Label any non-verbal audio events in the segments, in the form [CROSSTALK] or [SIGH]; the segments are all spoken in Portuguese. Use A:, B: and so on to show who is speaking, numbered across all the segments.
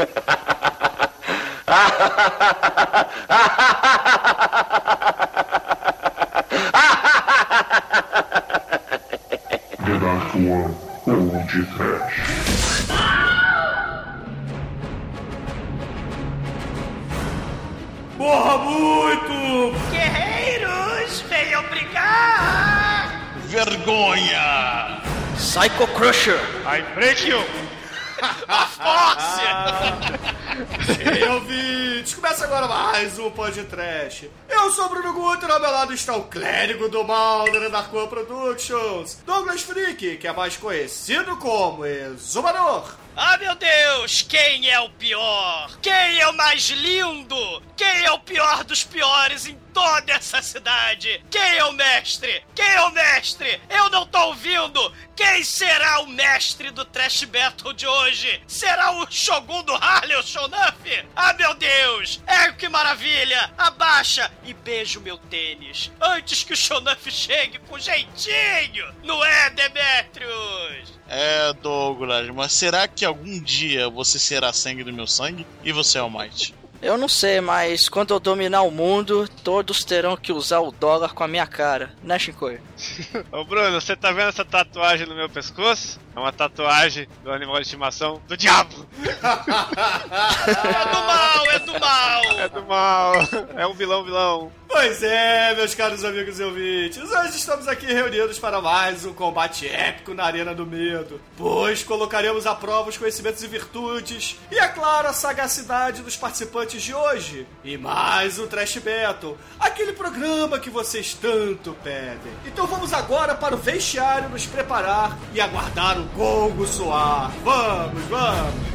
A: The One Old Trash.
B: Porra, muito!
C: Guerreiros, venham brigar!
D: Vergonha!
E: Psycho Crusher!
B: I break you!
C: Force! [LAUGHS]
B: Ei, ouvintes! Começa agora mais um podcast. Eu sou o Bruno Guter, ao meu lado está o clérigo do mal da Darkwan Productions, Douglas Freak, que é mais conhecido como Exumador.
C: Ah, meu Deus! Quem é o pior? Quem é o mais lindo? Quem é o pior dos piores em toda essa cidade? Quem é o mestre? Quem é o mestre? Eu não tô ouvindo! Quem será o mestre do Trash Battle de hoje? Será o Shogun do Harley, o Shonuff? Ah, meu Deus! É que maravilha! Abaixa e beija o meu tênis antes que o Shonuff chegue com jeitinho! Não é, Demetrius?
D: É, Douglas, mas será que algum dia você será sangue do meu sangue e você é o Might?
E: Eu não sei, mas quando eu dominar o mundo, todos terão que usar o dólar com a minha cara, né, Shinkoi? [LAUGHS]
F: Ô Bruno, você tá vendo essa tatuagem no meu pescoço? É uma tatuagem do animal de estimação do diabo!
C: É do mal, é do mal!
F: É do mal! É um vilão vilão!
B: Pois é, meus caros amigos e ouvintes, hoje estamos aqui reunidos para mais um combate épico na Arena do Medo, pois colocaremos à prova os conhecimentos e virtudes, e é claro, a sagacidade dos participantes de hoje. E mais um Trash Battle, aquele programa que vocês tanto pedem. Então vamos agora para o vestiário nos preparar e aguardar o gongo soar. Vamos, vamos!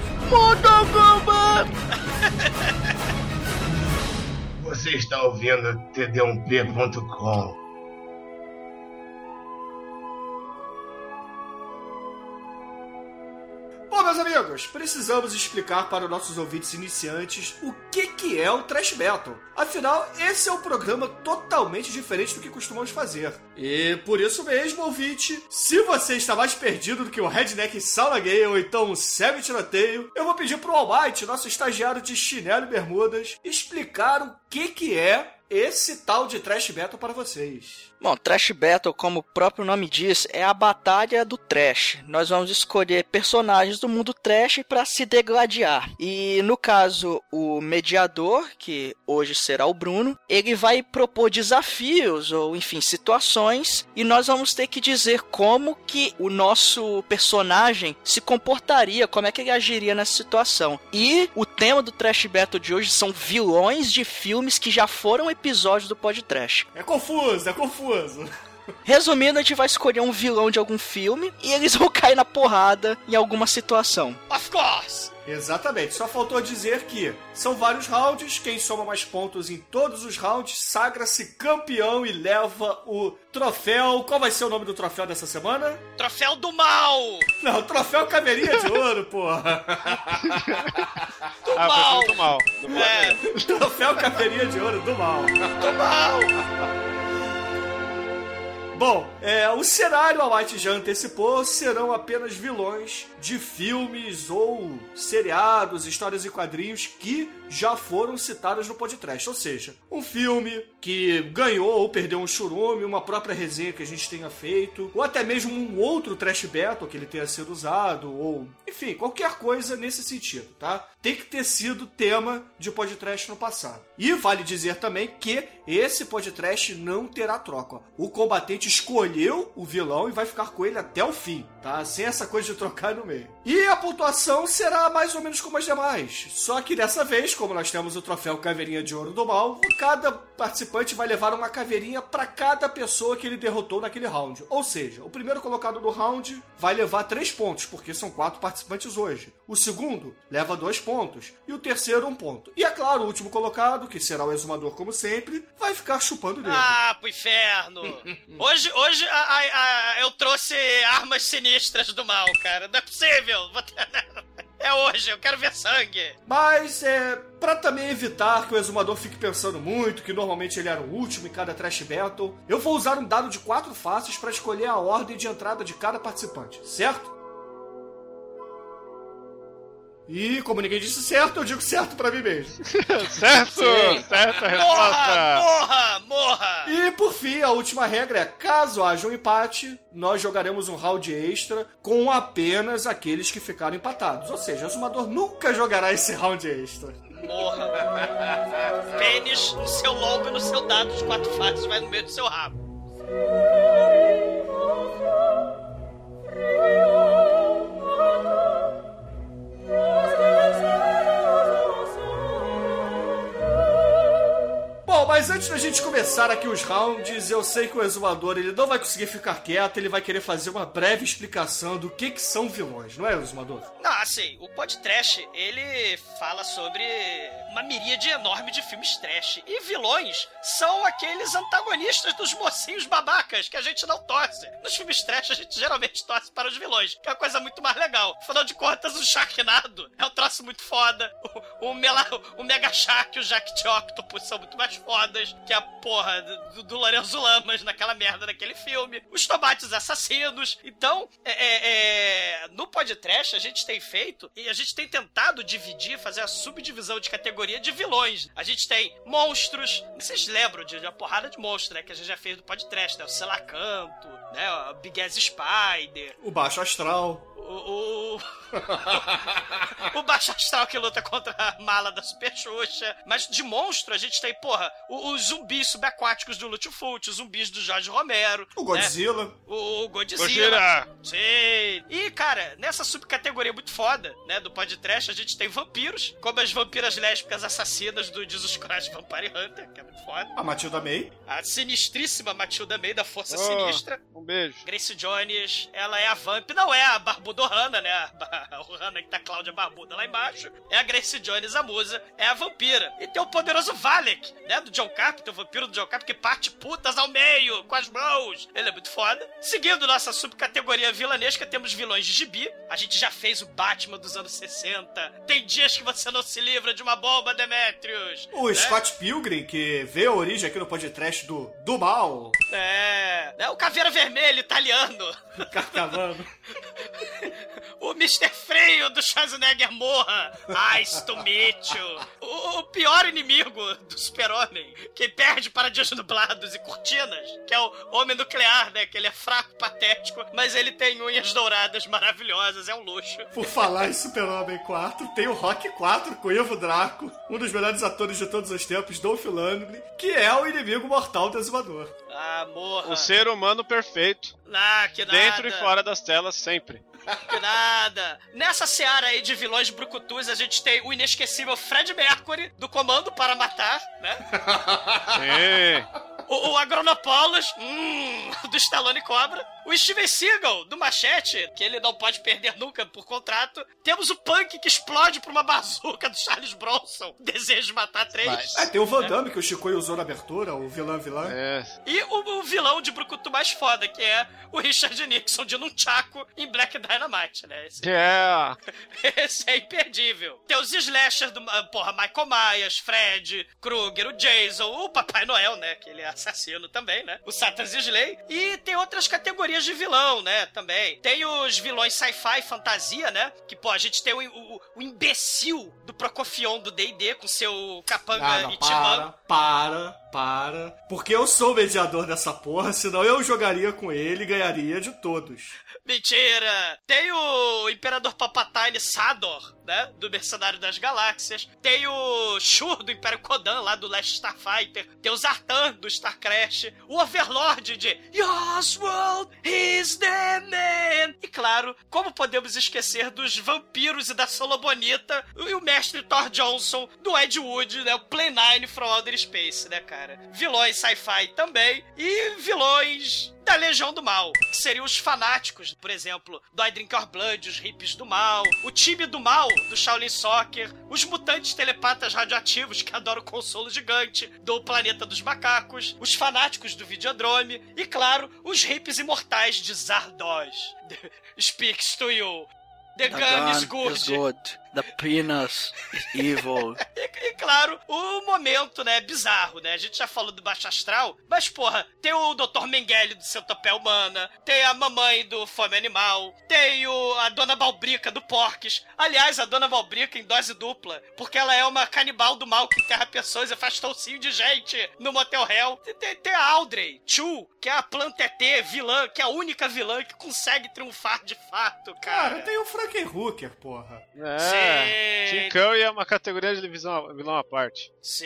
G: Você está ouvindo td1p.com.
B: Bom, meus amigos, precisamos explicar para os nossos ouvintes iniciantes o que, que é o Trash Battle. Afinal, esse é um programa totalmente diferente do que costumamos fazer. E por isso mesmo, ouvinte, se você está mais perdido do que o Redneck Sauna Gay ou então o Cego Tiroteio, eu vou pedir pro Almighty, nosso estagiário de chinelo e bermudas, explicar o que, que é esse tal de Trash Battle para vocês.
E: Bom, Trash Battle, como o próprio nome diz, é a batalha do Trash. Nós vamos escolher personagens do mundo Trash para se degladiar. E no caso, o mediador, que hoje será o Bruno, ele vai propor desafios ou, enfim, situações e nós vamos ter que dizer como que o nosso personagem se comportaria, como é que ele agiria nessa situação. E o tema do Trash Battle de hoje são vilões de filmes que já foram episódios do podcast.
B: É confuso, é confuso.
E: Resumindo, a gente vai escolher um vilão de algum filme e eles vão cair na porrada em alguma situação.
C: Of course!
B: Exatamente, só faltou dizer que são vários rounds, quem soma mais pontos em todos os rounds sagra-se campeão e leva o troféu. Qual vai ser o nome do troféu dessa semana?
C: Troféu do mal!
B: Não, troféu Caveirinha de Ouro, porra.
C: Do
F: Ah,
C: mal!
F: do mal. Do mal.
C: É,
B: troféu Caveirinha de Ouro do mal.
C: do mal!
B: Bom, é, o cenário a White já antecipou serão apenas vilões de filmes ou seriados, histórias e quadrinhos que já foram citados no podcast. Ou seja, um filme que ganhou ou perdeu um churume, uma própria resenha que a gente tenha feito, ou até mesmo um outro trash battle que ele tenha sido usado, ou enfim, qualquer coisa nesse sentido, tá? Tem que ter sido tema de podcast no passado. E vale dizer também que esse podcast não terá troca. O combatente escolheu o vilão e vai ficar com ele até o fim, tá? Sem essa coisa de trocar no meio. E a pontuação será mais ou menos como as demais. Só que dessa vez, como nós temos o troféu Caveirinha de Ouro do Mal, cada participante vai levar uma caveirinha para cada pessoa que ele derrotou naquele round. Ou seja, o primeiro colocado do round vai levar 3 pontos, porque são quatro participantes hoje. O segundo leva 2 pontos. E o terceiro, um ponto. E é claro, o último colocado, que será o exumador como sempre, vai ficar chupando dele.
C: Ah, pro inferno! [LAUGHS] Hoje, hoje a- a- a- eu trouxe armas sinistras do mal, cara. Não é possível! [LAUGHS] É hoje, eu quero ver sangue!
B: Mas é para também evitar que o exumador fique pensando muito, que normalmente ele era o último em cada trash battle, eu vou usar um dado de quatro faces para escolher a ordem de entrada de cada participante, certo? E como ninguém disse certo, eu digo certo pra mim mesmo. [LAUGHS]
F: certo! Certa
C: Morra!
F: resposta!
C: Morra! Morra!
B: E por fim, a última regra é: caso haja um empate, nós jogaremos um round extra com apenas aqueles que ficaram empatados. Ou seja, o Zumador nunca jogará esse round extra.
C: Morra! Pênis no seu lombo e no seu dado de quatro faces vai no meio do seu rabo.
B: Gente começar aqui os rounds, eu sei que o exumador ele não vai conseguir ficar quieto, ele vai querer fazer uma breve explicação do que, que são vilões, não é, exumador?
C: Não, assim, o podcast, ele fala sobre uma miríade enorme de filmes trash. E vilões são aqueles antagonistas dos mocinhos babacas que a gente não torce. Nos filmes trash, a gente geralmente torce para os vilões, que é uma coisa muito mais legal. Afinal de contas, o Sharknado é um troço muito foda. O, o, Mela, o Mega Shark e o Jack de Octopus são muito mais fodas que a porra do, do Lorenzo Lamas naquela merda daquele filme. Os tomates assassinos. Então, é, é, é, no podcast a gente tem feito e a gente tem tentado dividir, fazer a subdivisão de categoria de vilões. A gente tem monstros. Vocês lembram de uma porrada de monstros, né? Que a gente já fez do podcast, né? O Selacanto, né? O Big Ass Spider.
B: O baixo astral.
C: O, o, [LAUGHS] o Baixo Astral que luta contra a mala da Super Xuxa. Mas de monstro, a gente tem, porra, o- os zumbis subaquáticos do Lutfult, os zumbis do Jorge Romero.
B: O
C: né?
B: Godzilla.
C: O, o Godzilla.
F: Gojira!
C: Sim. E, cara, nessa subcategoria muito foda, né, do podcast, a gente tem vampiros, como as vampiras lésbicas assassinas do Jesus Christ Vampire Hunter, que é muito foda.
B: A Matilda May.
C: A sinistríssima Matilda May, da Força
F: Oh,
C: Sinistra.
F: Um beijo.
C: Grace Jones, ela é a Vamp, não é a Barbuda Ohana, né? [LAUGHS] A, ba- a Ohana que tá Cláudia Barbuda lá embaixo. É a Grace Jones, a musa, é a vampira. E tem o poderoso Valek, né? Do John Carpenter, o vampiro do John Carpenter que parte putas ao meio, com as mãos. Ele é muito foda. Seguindo nossa subcategoria vilanesca, temos vilões de gibi. A gente já fez o Batman dos anos 60. Tem dias que você não se livra de uma bomba, Demetrius.
B: O
C: né?
B: Scott Pilgrim, que vê a origem aqui no podcast do, do mal.
C: É, né? O Caveira Vermelho italiano. [LAUGHS]
B: Carcavando. [LAUGHS]
C: O Mr. Freio do Schwarzenegger morra! Nice to meet you! O, o pior inimigo do super-homem, que perde para dias nublados e cortinas, que é o homem nuclear, né? Que ele é fraco, patético, mas ele tem unhas douradas maravilhosas, é um luxo.
B: Por falar em Super-Homem 4, tem o Rock 4 com Ivo Draco, um dos melhores atores de todos os tempos, Dolph Lundgren, que é o inimigo mortal do exumador.
C: Ah, morra!
F: O ser humano perfeito.
C: Ah, que nada!
F: Dentro e fora das telas, sempre.
C: Que nada! Nessa seara aí de vilões brucutus, a gente tem o inesquecível Fred Mercury, do Comando para Matar, né? [LAUGHS]
F: Sim.
C: O, o Agronopolis, hum, do Stallone Cobra. O Steven Seagal, do Machete, que ele não pode perder nunca por contrato. Temos o Punk, que explode por uma bazuca do Charles Bronson. [LAUGHS] Desejo de matar três.
D: Mas-
B: Ah, tem o Van Damme, que o Chico usou na abertura, o vilão vilã.
F: É.
C: E o, o vilão de Brucutu mais foda, que é o Richard Nixon de Nunchaku em Black Dynamite, né? Esse,
F: Yeah. [LAUGHS]
C: esse é imperdível. Tem os slashers do, ah, porra, Michael Myers, Fred, Krueger, o Jason, o Papai Noel, né? Que ele é assassino também, né? O Satan's Slay. E tem outras categorias de vilão, né? Também. Tem os vilões sci-fi fantasia, né? Que, pô, a gente tem o, o, o imbecil do Procofion do D&D com seu capanga
B: Ah, não,
C: e timão.
B: para, para, para. Porque eu sou o mediador dessa porra, senão eu jogaria com ele e ganharia de todos. [LAUGHS]
C: Mentira! Tem o Imperador Palpatine Sador, né? Do Mercenário das Galáxias. Tem o Shur do Império Kodan, lá do Last Starfighter. Tem o Zartan do Star Crash. O Overlord de Oswald is the man! E claro, como podemos esquecer dos vampiros e da Solo Bonita e o mestre Thor Johnson do Ed Wood, né? O 9 from Outer Space, né, cara? Vilões sci-fi também. E vilões da Legião do Mal, que seriam os fanáticos, por exemplo, do I Drink Your Blood, os hippies do mal, o time do mal, do Shaolin Soccer, os mutantes telepatas radioativos que adoram o consolo gigante, do Planeta dos Macacos, os fanáticos do Videodrome e, claro, os hippies imortais de Zardoz. [LAUGHS] Speaks to you. The,
E: The
C: gun, is
E: gun
C: good.
E: is good. Penis is evil. [LAUGHS]
C: E, e claro, o momento, né, bizarro, né? A gente já falou do Baixo Astral, mas, porra, tem o Dr. Mengele do Centopeia Humana, tem a mamãe do Fome Animal, tem o, a Dona Balbrica do Porques. Aliás, a Dona Balbrica em dose dupla, porque ela é uma canibal do mal que enterra pessoas e faz toucinho de gente no Motel Hell. Tem, tem, tem a Audrey Chu, que é a planta ET vilã, que é a única vilã que consegue triunfar de fato, cara.
B: Cara, tem o Franken Hooker, porra.
F: É,
C: Sim.
F: Tim Curry é uma categoria de vilão, vilão à parte.
C: Sim.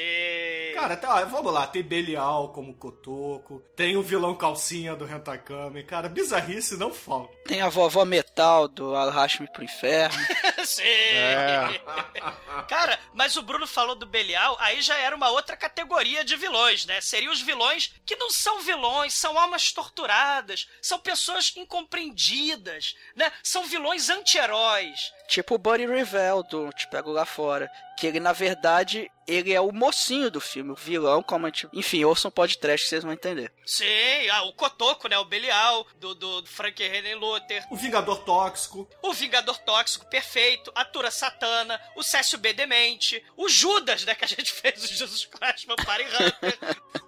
B: Cara, tá, vamos lá, tem Belial como Cotoco, tem o vilão calcinha do Hentakami, cara, bizarrice não falta.
E: Tem a vovó metal do Arraste-me pro Inferno. [LAUGHS]
C: Sim.
F: É. [LAUGHS]
C: Cara, mas o Bruno falou do Belial, aí já era uma outra categoria de vilões, né? Seriam os vilões que não são vilões, são almas torturadas, são pessoas incompreendidas, né? São vilões anti-heróis.
E: Tipo o Buddy Revell do Te Pego Lá Fora. Que ele, na verdade, ele é o mocinho do filme, o vilão, como a gente... Enfim, ouçam um podcast que vocês vão entender.
C: Sim, ah, o Cotoco, né? O Belial, do, do Frank René Luther.
B: O Vingador Tóxico,
C: O Vingador Tóxico, perfeito. A Tura Satana. O Cécio B. Demente. O Judas, né? Que a gente [LAUGHS] fez o Jesus Christ Vampire Hunter.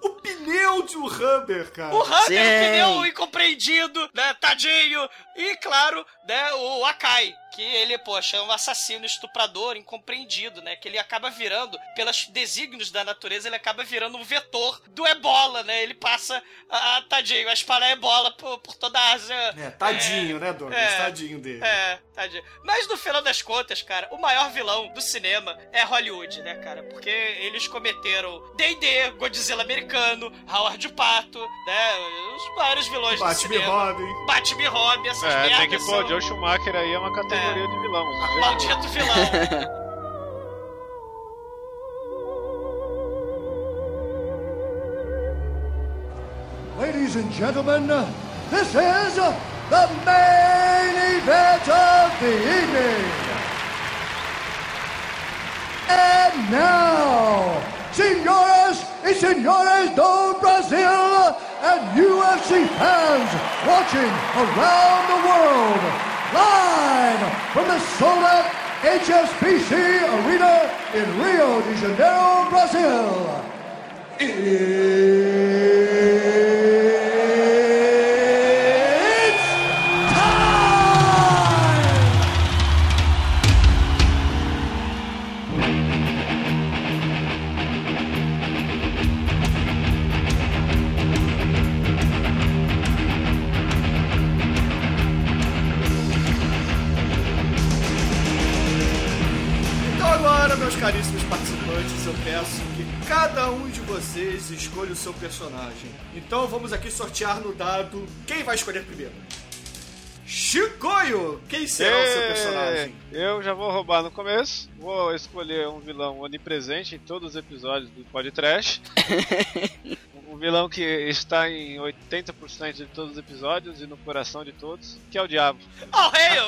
B: o pneu de Humber, cara.
C: O
E: Sim.
C: o pneu incompreendido, né? Tadinho. E, claro, né? O Akai. Que ele, poxa, é um assassino, estuprador, incompreendido, né? Que ele acaba virando, pelos desígnios da natureza, ele acaba virando um vetor do ebola, né? Ele passa, a, tadinho, a espalhar ebola por, por toda a Ásia.
B: É, tadinho, né, Douglas?
C: É.
B: Tadinho dele.
C: É, tadinho. Mas no final das contas, cara, o maior vilão do cinema é Hollywood, né, cara? Porque eles cometeram D&D, Godzilla americano, Howard Pato, né? Os maiores vilões do
B: Batman
C: cinema.
B: Robin.
C: Batman Robin, essas
F: É,
C: merdas
F: tem que pôr,
C: são
F: o Joe Schumacher aí é uma categoria de vilão.
C: maldito vilão. [LAUGHS]
H: Ladies and gentlemen, this is the main event of the evening. And now, senores y senores do Brasil and UFC fans watching around the world, live from the Soda HSBC Arena in Rio de Janeiro, Brazil. It's
B: cada um de vocês escolha o seu personagem. Então vamos aqui sortear no dado quem vai escolher primeiro. Chicoio! Quem será o seu personagem?
F: Eu já vou roubar no começo. Vou escolher um vilão onipresente em todos os episódios do Podcast. [LAUGHS] um vilão que está em 80% de todos os episódios e no coração de todos, que é o Diabo.
C: Oh, hail!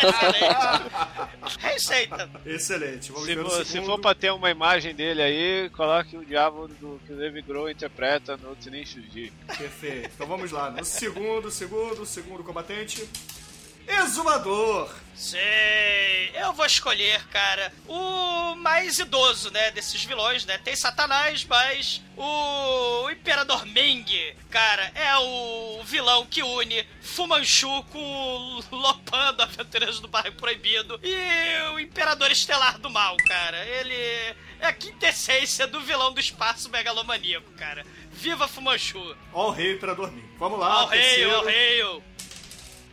C: [LAUGHS] Excelente. Receita.
B: Excelente, vamos
F: Se
B: ver o
F: for, se for pra ter uma imagem dele aí, coloque o Diabo do que o Dave Grohl interpreta no Tinin Shuji.
B: Perfeito. Então vamos lá. No segundo, segundo, segundo combatente. Exumador.
C: Sei, eu vou escolher, cara, o mais idoso, né, desses vilões, né? Tem Satanás, mas o Imperador Ming, cara, é o vilão que une Fu Manchu com o Lopan do Aventureiros do Bairro Proibido e o Imperador Estelar do Mal, cara. Ele é a quintessência do vilão do espaço megalomaníaco, cara. Viva Fu Manchu!
B: Ó o rei para dormir. Vamos lá.
C: Rei,
B: terceiro.
C: ao rei!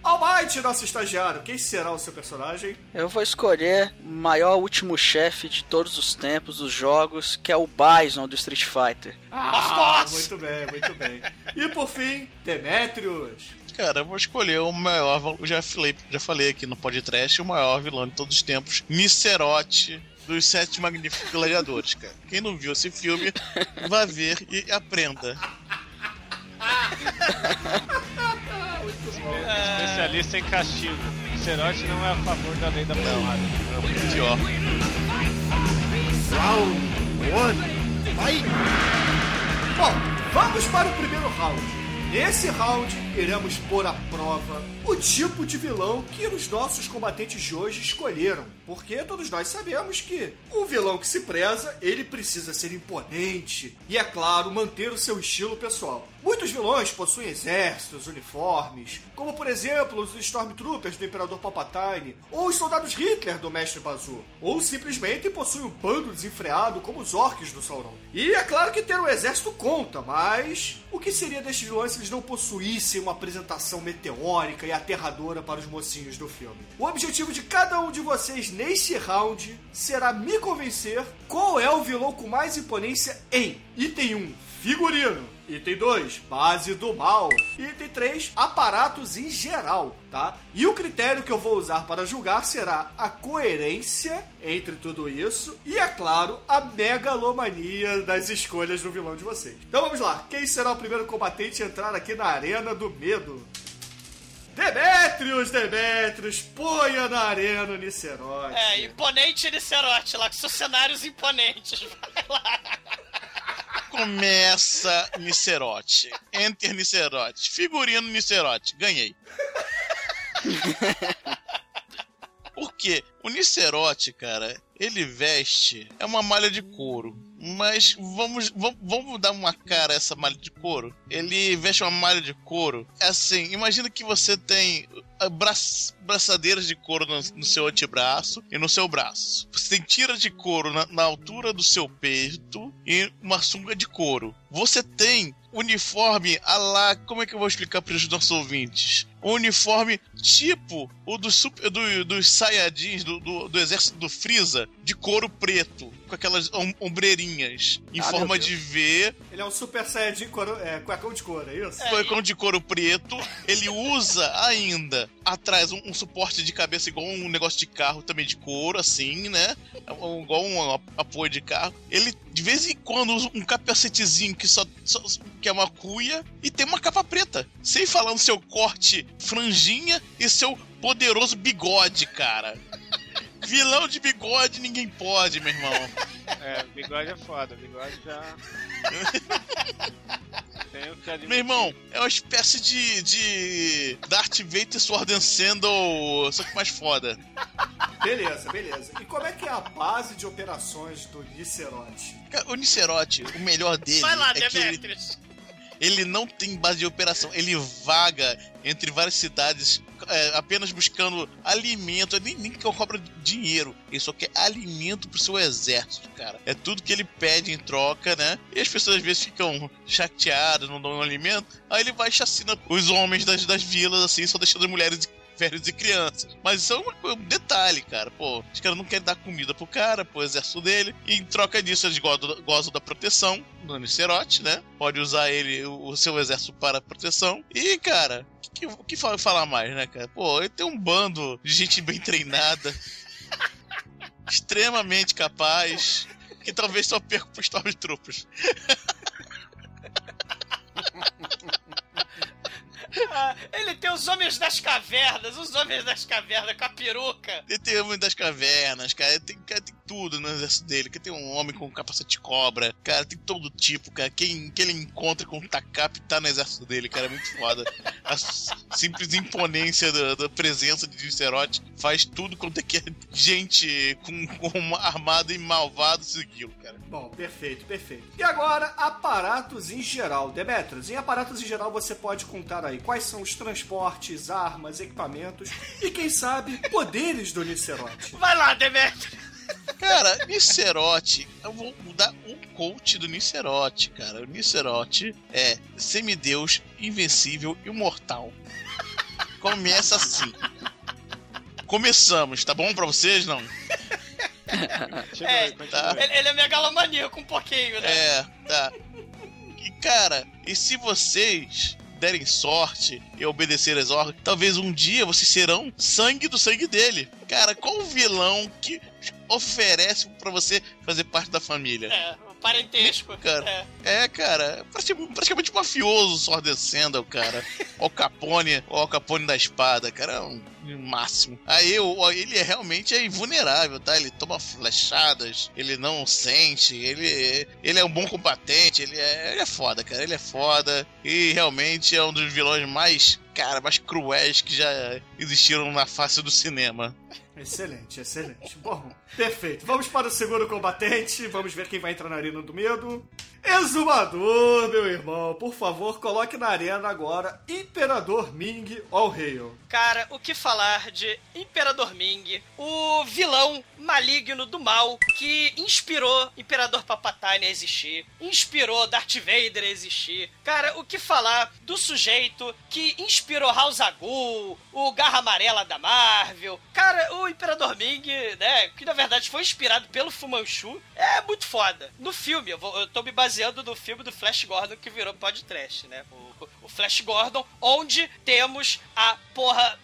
B: Almighty, nosso estagiário. Quem será o seu personagem?
E: Eu vou escolher o maior último chefe de todos os tempos dos jogos, que é o Bison do Street Fighter.
C: Of course!
B: Muito bem, muito bem. E por fim, Demetrius.
D: Cara, eu vou escolher o maior. Eu já falei, já falei aqui no podcast, o maior vilão de todos os tempos, Micerote dos Sete Magníficos Gladiadores, cara. Quem não viu esse filme, vá ver e aprenda. [LAUGHS]
F: Especialista em castigo. Cerote não é a favor da lei da pelada.
D: É muito pior.
B: Round one. Vai. Bom, vamos para o primeiro round. Nesse round, iremos pôr à prova o tipo de vilão que os nossos combatentes de hoje escolheram. porque todos nós sabemos que o vilão que se preza, ele precisa ser imponente e, é claro, manter o seu estilo pessoal. Muitos vilões possuem exércitos, uniformes, como por exemplo os Stormtroopers do Imperador Palpatine, ou os soldados Hitler do Mestre Bazu, ou simplesmente possuem um bando desenfreado como os orcs do Sauron. E é claro que ter um exército conta, mas o que seria destes vilões se eles não possuíssem uma apresentação meteórica e aterradora para os mocinhos do filme? O objetivo de cada um de vocês neste round será me convencer qual é o vilão com mais imponência em item 1, figurino. Item 2, base do mal. Item 3, aparatos em geral, tá? E o critério que eu vou usar para julgar será a coerência entre tudo isso e, é claro, a megalomania das escolhas do vilão de vocês. Então vamos lá, quem será o primeiro combatente a entrar aqui na Arena do Medo? Demetrius, Demetrius, ponha na arena o Nicerote.
C: É, imponente Nicerote lá, com seus cenários imponentes. [LAUGHS] Vai lá.
D: Começa Nicerote. Enter Nicerote. Figurino Nicerote. Ganhei. Por quê? O Nicerote, cara, ele veste. É uma malha de couro. Mas vamos, vamos, vamos dar uma cara a essa malha de couro. Ele veste uma malha de couro. É assim, imagina que você tem ah, bra braçadeiras de couro no, no, seu antebraço e no seu braço. Você tem tiras de couro na, na altura do seu peito e uma sunga de couro. Você tem uniforme a lá, como é que eu vou explicar para os nossos ouvintes? Um uniforme tipo o do super, do, dos Saiyajins do, do, do, exército do Freeza, de couro preto, com aquelas om ombreirinhas em
B: Ah,
D: forma de V,
B: Ele é um super saiyajin couro, é, cuecão de couro, é isso?
D: cuecão de couro preto. Ele usa ainda atrás um, um suporte de cabeça igual um negócio de carro também de couro, assim, né? Um- Igual um apoio de carro. Ele de vez em quando usa um capacetezinho que só, só- que é uma cuia e tem uma capa preta. Sem falar no seu corte franjinha e seu poderoso bigode, cara. Vilão de bigode ninguém pode, meu irmão.
F: É, bigode é foda, bigode já. [LAUGHS] Tenho que admitir.
D: Meu irmão, é uma espécie de, de Darth Vader Sword and Sandal, só que mais foda.
B: Beleza, beleza. E como é que é a base de operações do Nicerote?
D: O Nicerote, o melhor dele
C: Vai lá,
D: é que ele,
C: Demetrius.
D: Ele não tem base de operação. Ele vaga entre várias cidades é, apenas buscando alimento. Nem, nem que eu cobra dinheiro. Ele só quer alimento pro seu exército, cara. É tudo que ele pede em troca, né? E as pessoas às vezes ficam chateadas, não dão alimento. Aí ele vai e chacina os homens das, das vilas, assim, só deixando as mulheres velhos e crianças. Mas isso é um detalhe, cara. Pô, os caras não querem dar comida pro cara, pro exército dele. E em troca disso, eles gozam, gozam da proteção do Nicerote, né? Pode usar ele, o, o seu exército para proteção. E, cara, o que, que, que fa- falar mais, né, cara? Pô, ele tem um bando de gente bem treinada, [LAUGHS] extremamente capaz, que talvez só perca pro Stormtroopers. [LAUGHS]
C: Ah, ele tem os homens das cavernas, os homens das cavernas com a peruca.
D: Ele tem homem das cavernas, cara. Ele tem, cara, tem tudo no exército dele. Que tem um homem com capacete de cobra. Cara, tem todo tipo, cara. Quem, quem ele encontra com tacap tá no exército dele, cara. É muito foda. A simples imponência da, da presença de Dicerote faz tudo quanto é que é gente com, com uma armada e malvado segui-lo, cara.
B: Bom, perfeito, perfeito. E agora, aparatos em geral. Demetrius, em aparatos em geral você pode contar aí quais são os transportes, armas, equipamentos e, quem sabe, poderes do Nicerote.
C: Vai lá, Demetrius.
D: Cara, Nicerote, eu vou dar um coach do Nicerote, cara. O Nicerote é semideus, invencível, imortal. Começa assim. Começamos, tá bom pra vocês, não?
C: É,
D: tá.
C: Ele, ele é megalomaníaco um pouquinho, né?
D: É, tá. E cara, e se vocês derem sorte e obedecerem as ordens, talvez um dia vocês serão sangue do sangue dele. Cara, qual o vilão que oferece pra você fazer parte da família?
C: É, parentesco.
D: Cara.
C: É.
D: É, cara, praticamente, praticamente um mafioso and Sandal, cara. [LAUGHS] O Capone, o Capone da espada, cara. É um máximo. Aí o- ele é realmente é invulnerável, tá? Ele toma flechadas, ele não sente, ele, ele é um bom combatente, ele é, ele é foda, cara. Ele é foda e realmente é um dos vilões mais, cara, mais cruéis que já existiram na face do cinema.
B: Excelente, excelente. Bom, perfeito. Vamos para o segundo combatente. Vamos ver quem vai entrar na Arena do Medo. Exumador, meu irmão. Por favor, coloque na arena agora Imperador Ming All Hail.
C: Cara, o que falar de Imperador Ming, o vilão maligno do mal que inspirou Imperador Palpatine a existir, inspirou Darth Vader a existir. Cara, o que falar do sujeito que inspirou House Agul, o Garra Amarela da Marvel. Cara, o Imperador Ming, né, que na verdade foi inspirado pelo Fu Manchu, é muito foda. No filme, eu, vou- eu tô me baseando no filme do Flash Gordon que virou podcast, né? O, o Flash Gordon, onde temos a porra.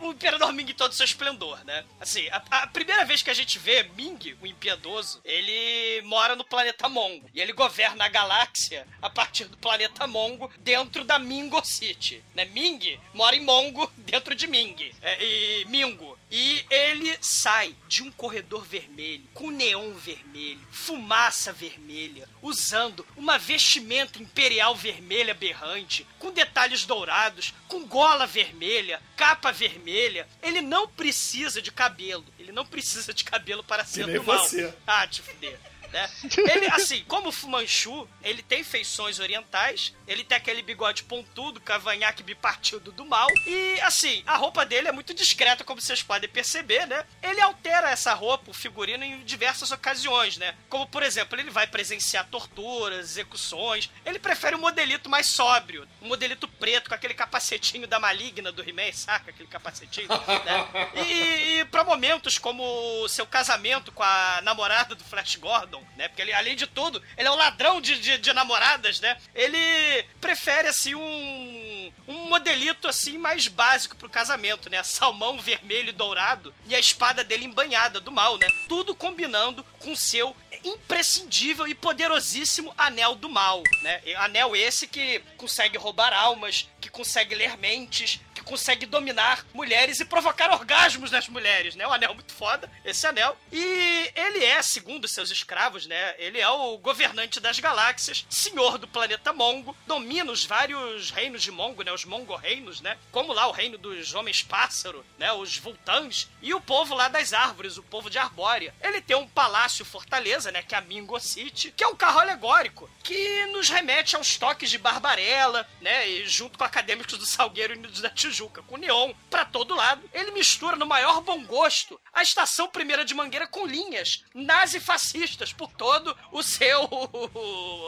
C: O, Imperador Ming em todo seu esplendor, né? Assim, a, a primeira vez que a gente vê Ming, o impiedoso, ele mora no planeta Mongo. E ele governa a galáxia a partir do planeta Mongo dentro da Mingo City. Né? Ming mora em Mongo [LAUGHS] dentro de Ming. É, e Mingo. E ele sai de um corredor vermelho, com neon vermelho, fumaça vermelha, usando uma vestimenta imperial vermelha berrante, com detalhes dourados, com gola vermelha, capa vermelha. Ele não precisa de cabelo. Ele não precisa de cabelo para ser do mal.
B: você.
C: Ah, te fuder. Né? Ele, assim, como o Fumanchu, ele tem feições orientais, ele tem aquele bigode pontudo, cavanhaque bipartido do mal, e, assim, a roupa dele é muito discreta, como vocês podem perceber, né? Ele altera essa roupa, o figurino, em diversas ocasiões, né? Como, por exemplo, ele vai presenciar torturas, execuções, ele prefere um modelito mais sóbrio, um modelito preto, com aquele capacetinho da maligna do He-Man, saca? Aquele capacetinho, né? E, e pra momentos como o seu casamento com a namorada do Flash Gordon, né? Porque ele, além de tudo, ele é um ladrão de, de, de namoradas, né? Ele prefere, assim, um, um modelito, assim, mais básico pro casamento, né? Salmão vermelho e dourado e a espada dele embanhada do mal, né? Tudo combinando com seu imprescindível e poderosíssimo anel do mal, né? Anel esse que consegue roubar almas, que consegue ler mentes, consegue dominar mulheres e provocar orgasmos nas mulheres, né? Um anel muito foda, esse anel. E ele é, segundo seus escravos, né? Ele é o governante das galáxias, senhor do planeta Mongo, domina os vários reinos de Mongo, né? Os Mongo-reinos, né? Como lá o reino dos homens-pássaro, né? Os Vultãs e o povo lá das árvores, o povo de Arbórea. Ele tem um palácio fortaleza, né? Que é a Mingo City, que é um carro alegórico, que nos remete aos toques de Barbarella, né? E junto com acadêmicos do Salgueiro e da Tijuca, com neon pra todo lado. Ele mistura no maior bom gosto a estação primeira de Mangueira com linhas nazi-fascistas por todo o seu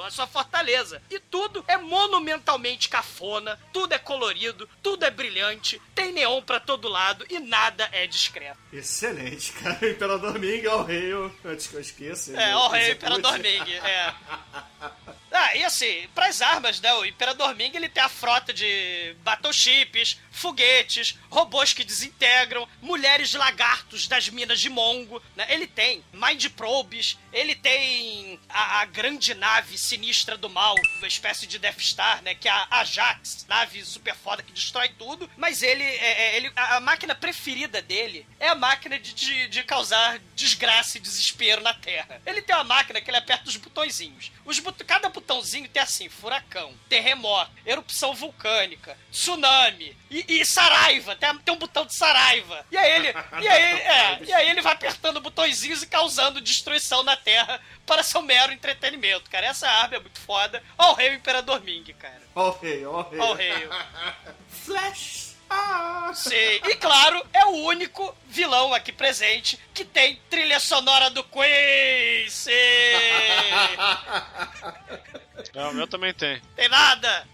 C: a sua fortaleza. E tudo é monumentalmente cafona, tudo é colorido, tudo é brilhante, tem neon pra todo lado e nada é discreto.
B: Excelente, cara. Imperador Ming All Hail. Antes que eu esqueça.
C: É, o rei. Imperador Ming, é. [LAUGHS] Ah, e assim, pras armas, né? O Imperador Ming ele tem a frota de battleships, foguetes, robôs que desintegram, mulheres lagartos das minas de Mongo, né? Ele tem Mind Probes, ele tem a, a grande nave sinistra do mal, uma espécie de Death Star, né? Que é a Ajax, nave super foda que destrói tudo, mas ele, é, é- ele a, a máquina preferida dele é a máquina de, de, de causar desgraça e desespero na Terra. Ele tem uma máquina que ele aperta os botõezinhos. Os bot- cada botãozinho tem assim, furacão, terremoto, erupção vulcânica, tsunami e, e saraiva. Tem, tem um botão de saraiva. E aí ele, [LAUGHS] e aí, é, e aí ele vai apertando botõezinhos e causando destruição na Terra para seu mero entretenimento, cara. Essa arma é muito foda. Ó o rei o Imperador Ming, cara.
B: All Hail, All Hail.
C: Ó o rei. [LAUGHS]
B: Flash. Ah.
C: Sim, e claro, é o único vilão aqui presente que tem trilha sonora do Queen. Sim.
F: É, o meu também tem.
C: Tem nada.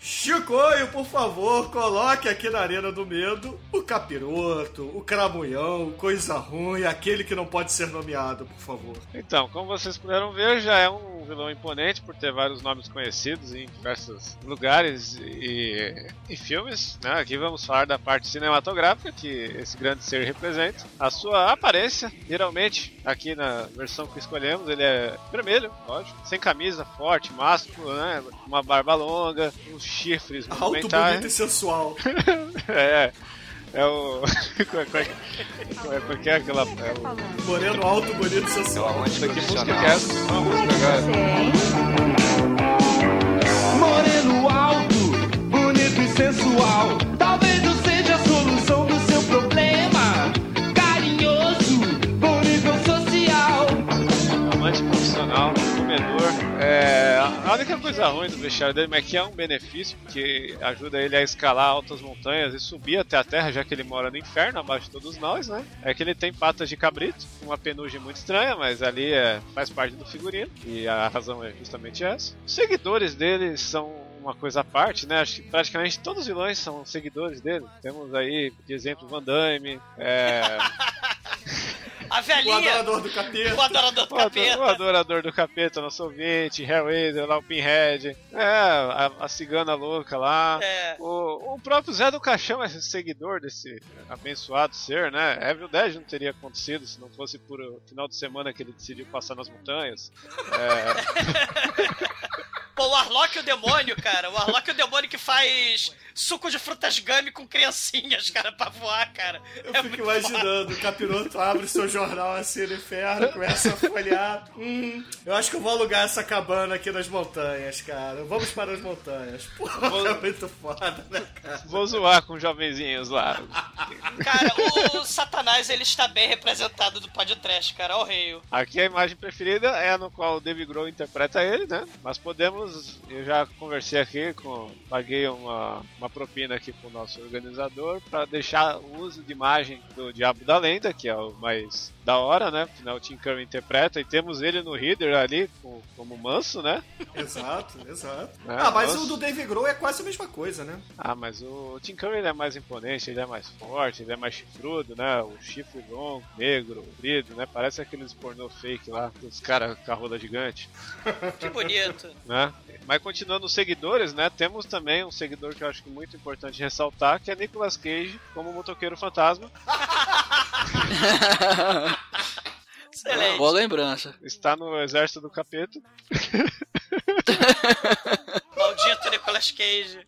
B: Chicoio, por favor, coloque aqui na Arena do Medo o capiroto, o cramunhão, coisa ruim, aquele que não pode ser nomeado, por favor.
F: Então, como vocês puderam ver, já é um vilão imponente por ter vários nomes conhecidos em diversos lugares e, e filmes. Né? Aqui vamos falar da parte cinematográfica que esse grande ser representa. A sua aparência, geralmente, aqui na versão que escolhemos, ele é vermelho, lógico, sem camisa, forte, másculo, né? uma barba longa, um chifres
B: Alto,
F: monumentais.
B: bonito e sensual. [LAUGHS]
F: É. É o. [LAUGHS] Qual é, é, é, é aquela. É o...
B: Moreno alto, bonito e sensual.
F: Isso aqui, música que é essa? Não, música agora.
I: Moreno alto, bonito e sensual.
F: É, a única coisa ruim do vestiário dele, mas que é um benefício, porque ajuda ele a escalar altas montanhas e subir até a terra, já que ele mora no inferno, abaixo de todos nós, né? É que ele tem patas de cabrito, uma penugem muito estranha, mas ali é, faz parte do figurino, e a razão é justamente essa. Os seguidores dele são uma coisa à parte, né? Acho que praticamente todos os vilões são seguidores dele. Temos aí, de exemplo, Van Damme, é, [LAUGHS]
C: A
B: O
C: velhinha.
B: adorador do capeta.
C: O adorador do
F: O,
C: capeta.
F: o adorador do capeta nosso ouvinte, Hellraiser, lá o Pinhead, é, a, a cigana louca lá.
C: É.
F: O, o próprio Zé do Caixão é seguidor desse abençoado ser, né? Evil Dead não teria acontecido se não fosse por o final de semana que ele decidiu passar nas montanhas. É, [LAUGHS]
C: Pô, o Arlok e o demônio, cara. O Arlok e o demônio que faz suco de frutas gummy com criancinhas, cara, pra voar, cara.
B: Eu
C: É
B: fico imaginando, o capiroto abre seu jornal assim no inferno, começa a folhear. Hum, eu acho que eu vou alugar essa cabana aqui nas montanhas, cara. Vamos para as montanhas. Pô, é muito foda, né, cara?
F: vou zoar com os jovenzinhos lá.
C: Cara, o Satanás, ele está bem representado do podcast, cara. O rei.
F: Aqui a imagem preferida é a no qual o Dave Grohl interpreta ele, né? Mas podemos, eu já conversei aqui com, paguei uma, uma propina aqui pro nosso organizador para deixar o uso de imagem do Diabo da Lenda, que é o mais da hora, né? Afinal, o Tim Curry interpreta e temos ele no Reader ali com- como manso, né?
B: Exato, exato.
F: É,
B: ah, mas
F: nossa.
B: o do Dave Grohl é quase a mesma coisa, né?
F: Ah, mas o Tim Curry ele é mais imponente, ele é mais forte, ele é mais chifrudo, né? O chifre longo, negro, comprido, né? Parece aqueles pornô fake lá, dos caras com a roda gigante.
C: Que bonito.
F: né? Mas continuando os seguidores, né? Temos também um seguidor que eu acho que muito importante ressaltar, que é Nicolas Cage como motoqueiro fantasma.
C: Excelente.
E: Boa lembrança.
F: Está no exército do capeta. [LAUGHS]
C: Maldito Nicolas Cage.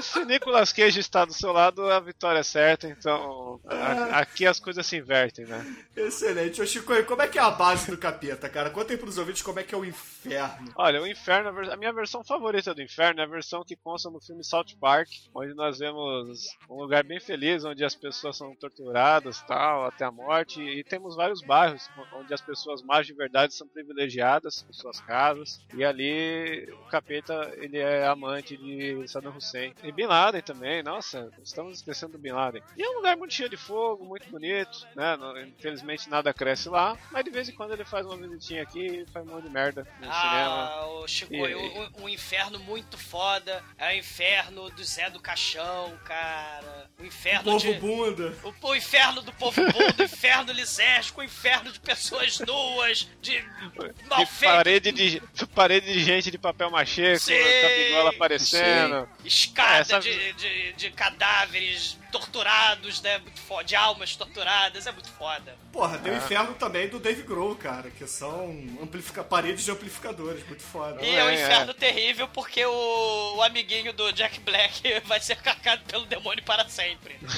F: Se Nicolas Cage está do seu lado, a vitória é certa. Então, a- aqui as coisas se invertem, né?
B: Excelente. Ô, Chico, como é que é a base do capeta, cara? Conta aí pros ouvintes como é que é o inferno.
F: Olha, o Inferno, a minha versão favorita do Inferno é a versão que consta no filme South Park, onde nós vemos um lugar bem feliz, onde as pessoas são torturadas, tal, até a morte, e temos vários bairros onde as pessoas mais de verdade são privilegiadas com suas casas, e ali o capeta, ele é amante de Saddam Hussein. E Bin Laden também, nossa, estamos esquecendo do Bin Laden. E é um lugar muito cheio de fogo, muito bonito, né? Não- Infelizmente nada cresce lá, mas de vez em quando ele faz uma visitinha aqui e faz um monte de merda no cinema.
C: Ah, o Chico,
F: E-
C: um, um inferno muito foda. É o inferno do Zé do Caixão, cara. O inferno
B: Povo
C: de.
B: bunda.
C: O, o inferno do povo mundo, o inferno lisérgico, o inferno de pessoas nuas, de [LAUGHS] mal
F: Que parede de, parede de gente de papel machê com
C: Sim.
F: A capigola aparecendo.
C: escada
F: Essa-
C: de, de, de cadáveres torturados, né? Muito foda, de almas torturadas, é muito foda.
B: Porra, tem o inferno também do Dave Grohl, cara, que são amplifica paredes de amplificadores, muito foda.
C: E é um
F: É,
C: inferno terrível porque o, o amiguinho do Jack Black [LAUGHS] vai ser carcado pelo demônio para sempre. [LAUGHS]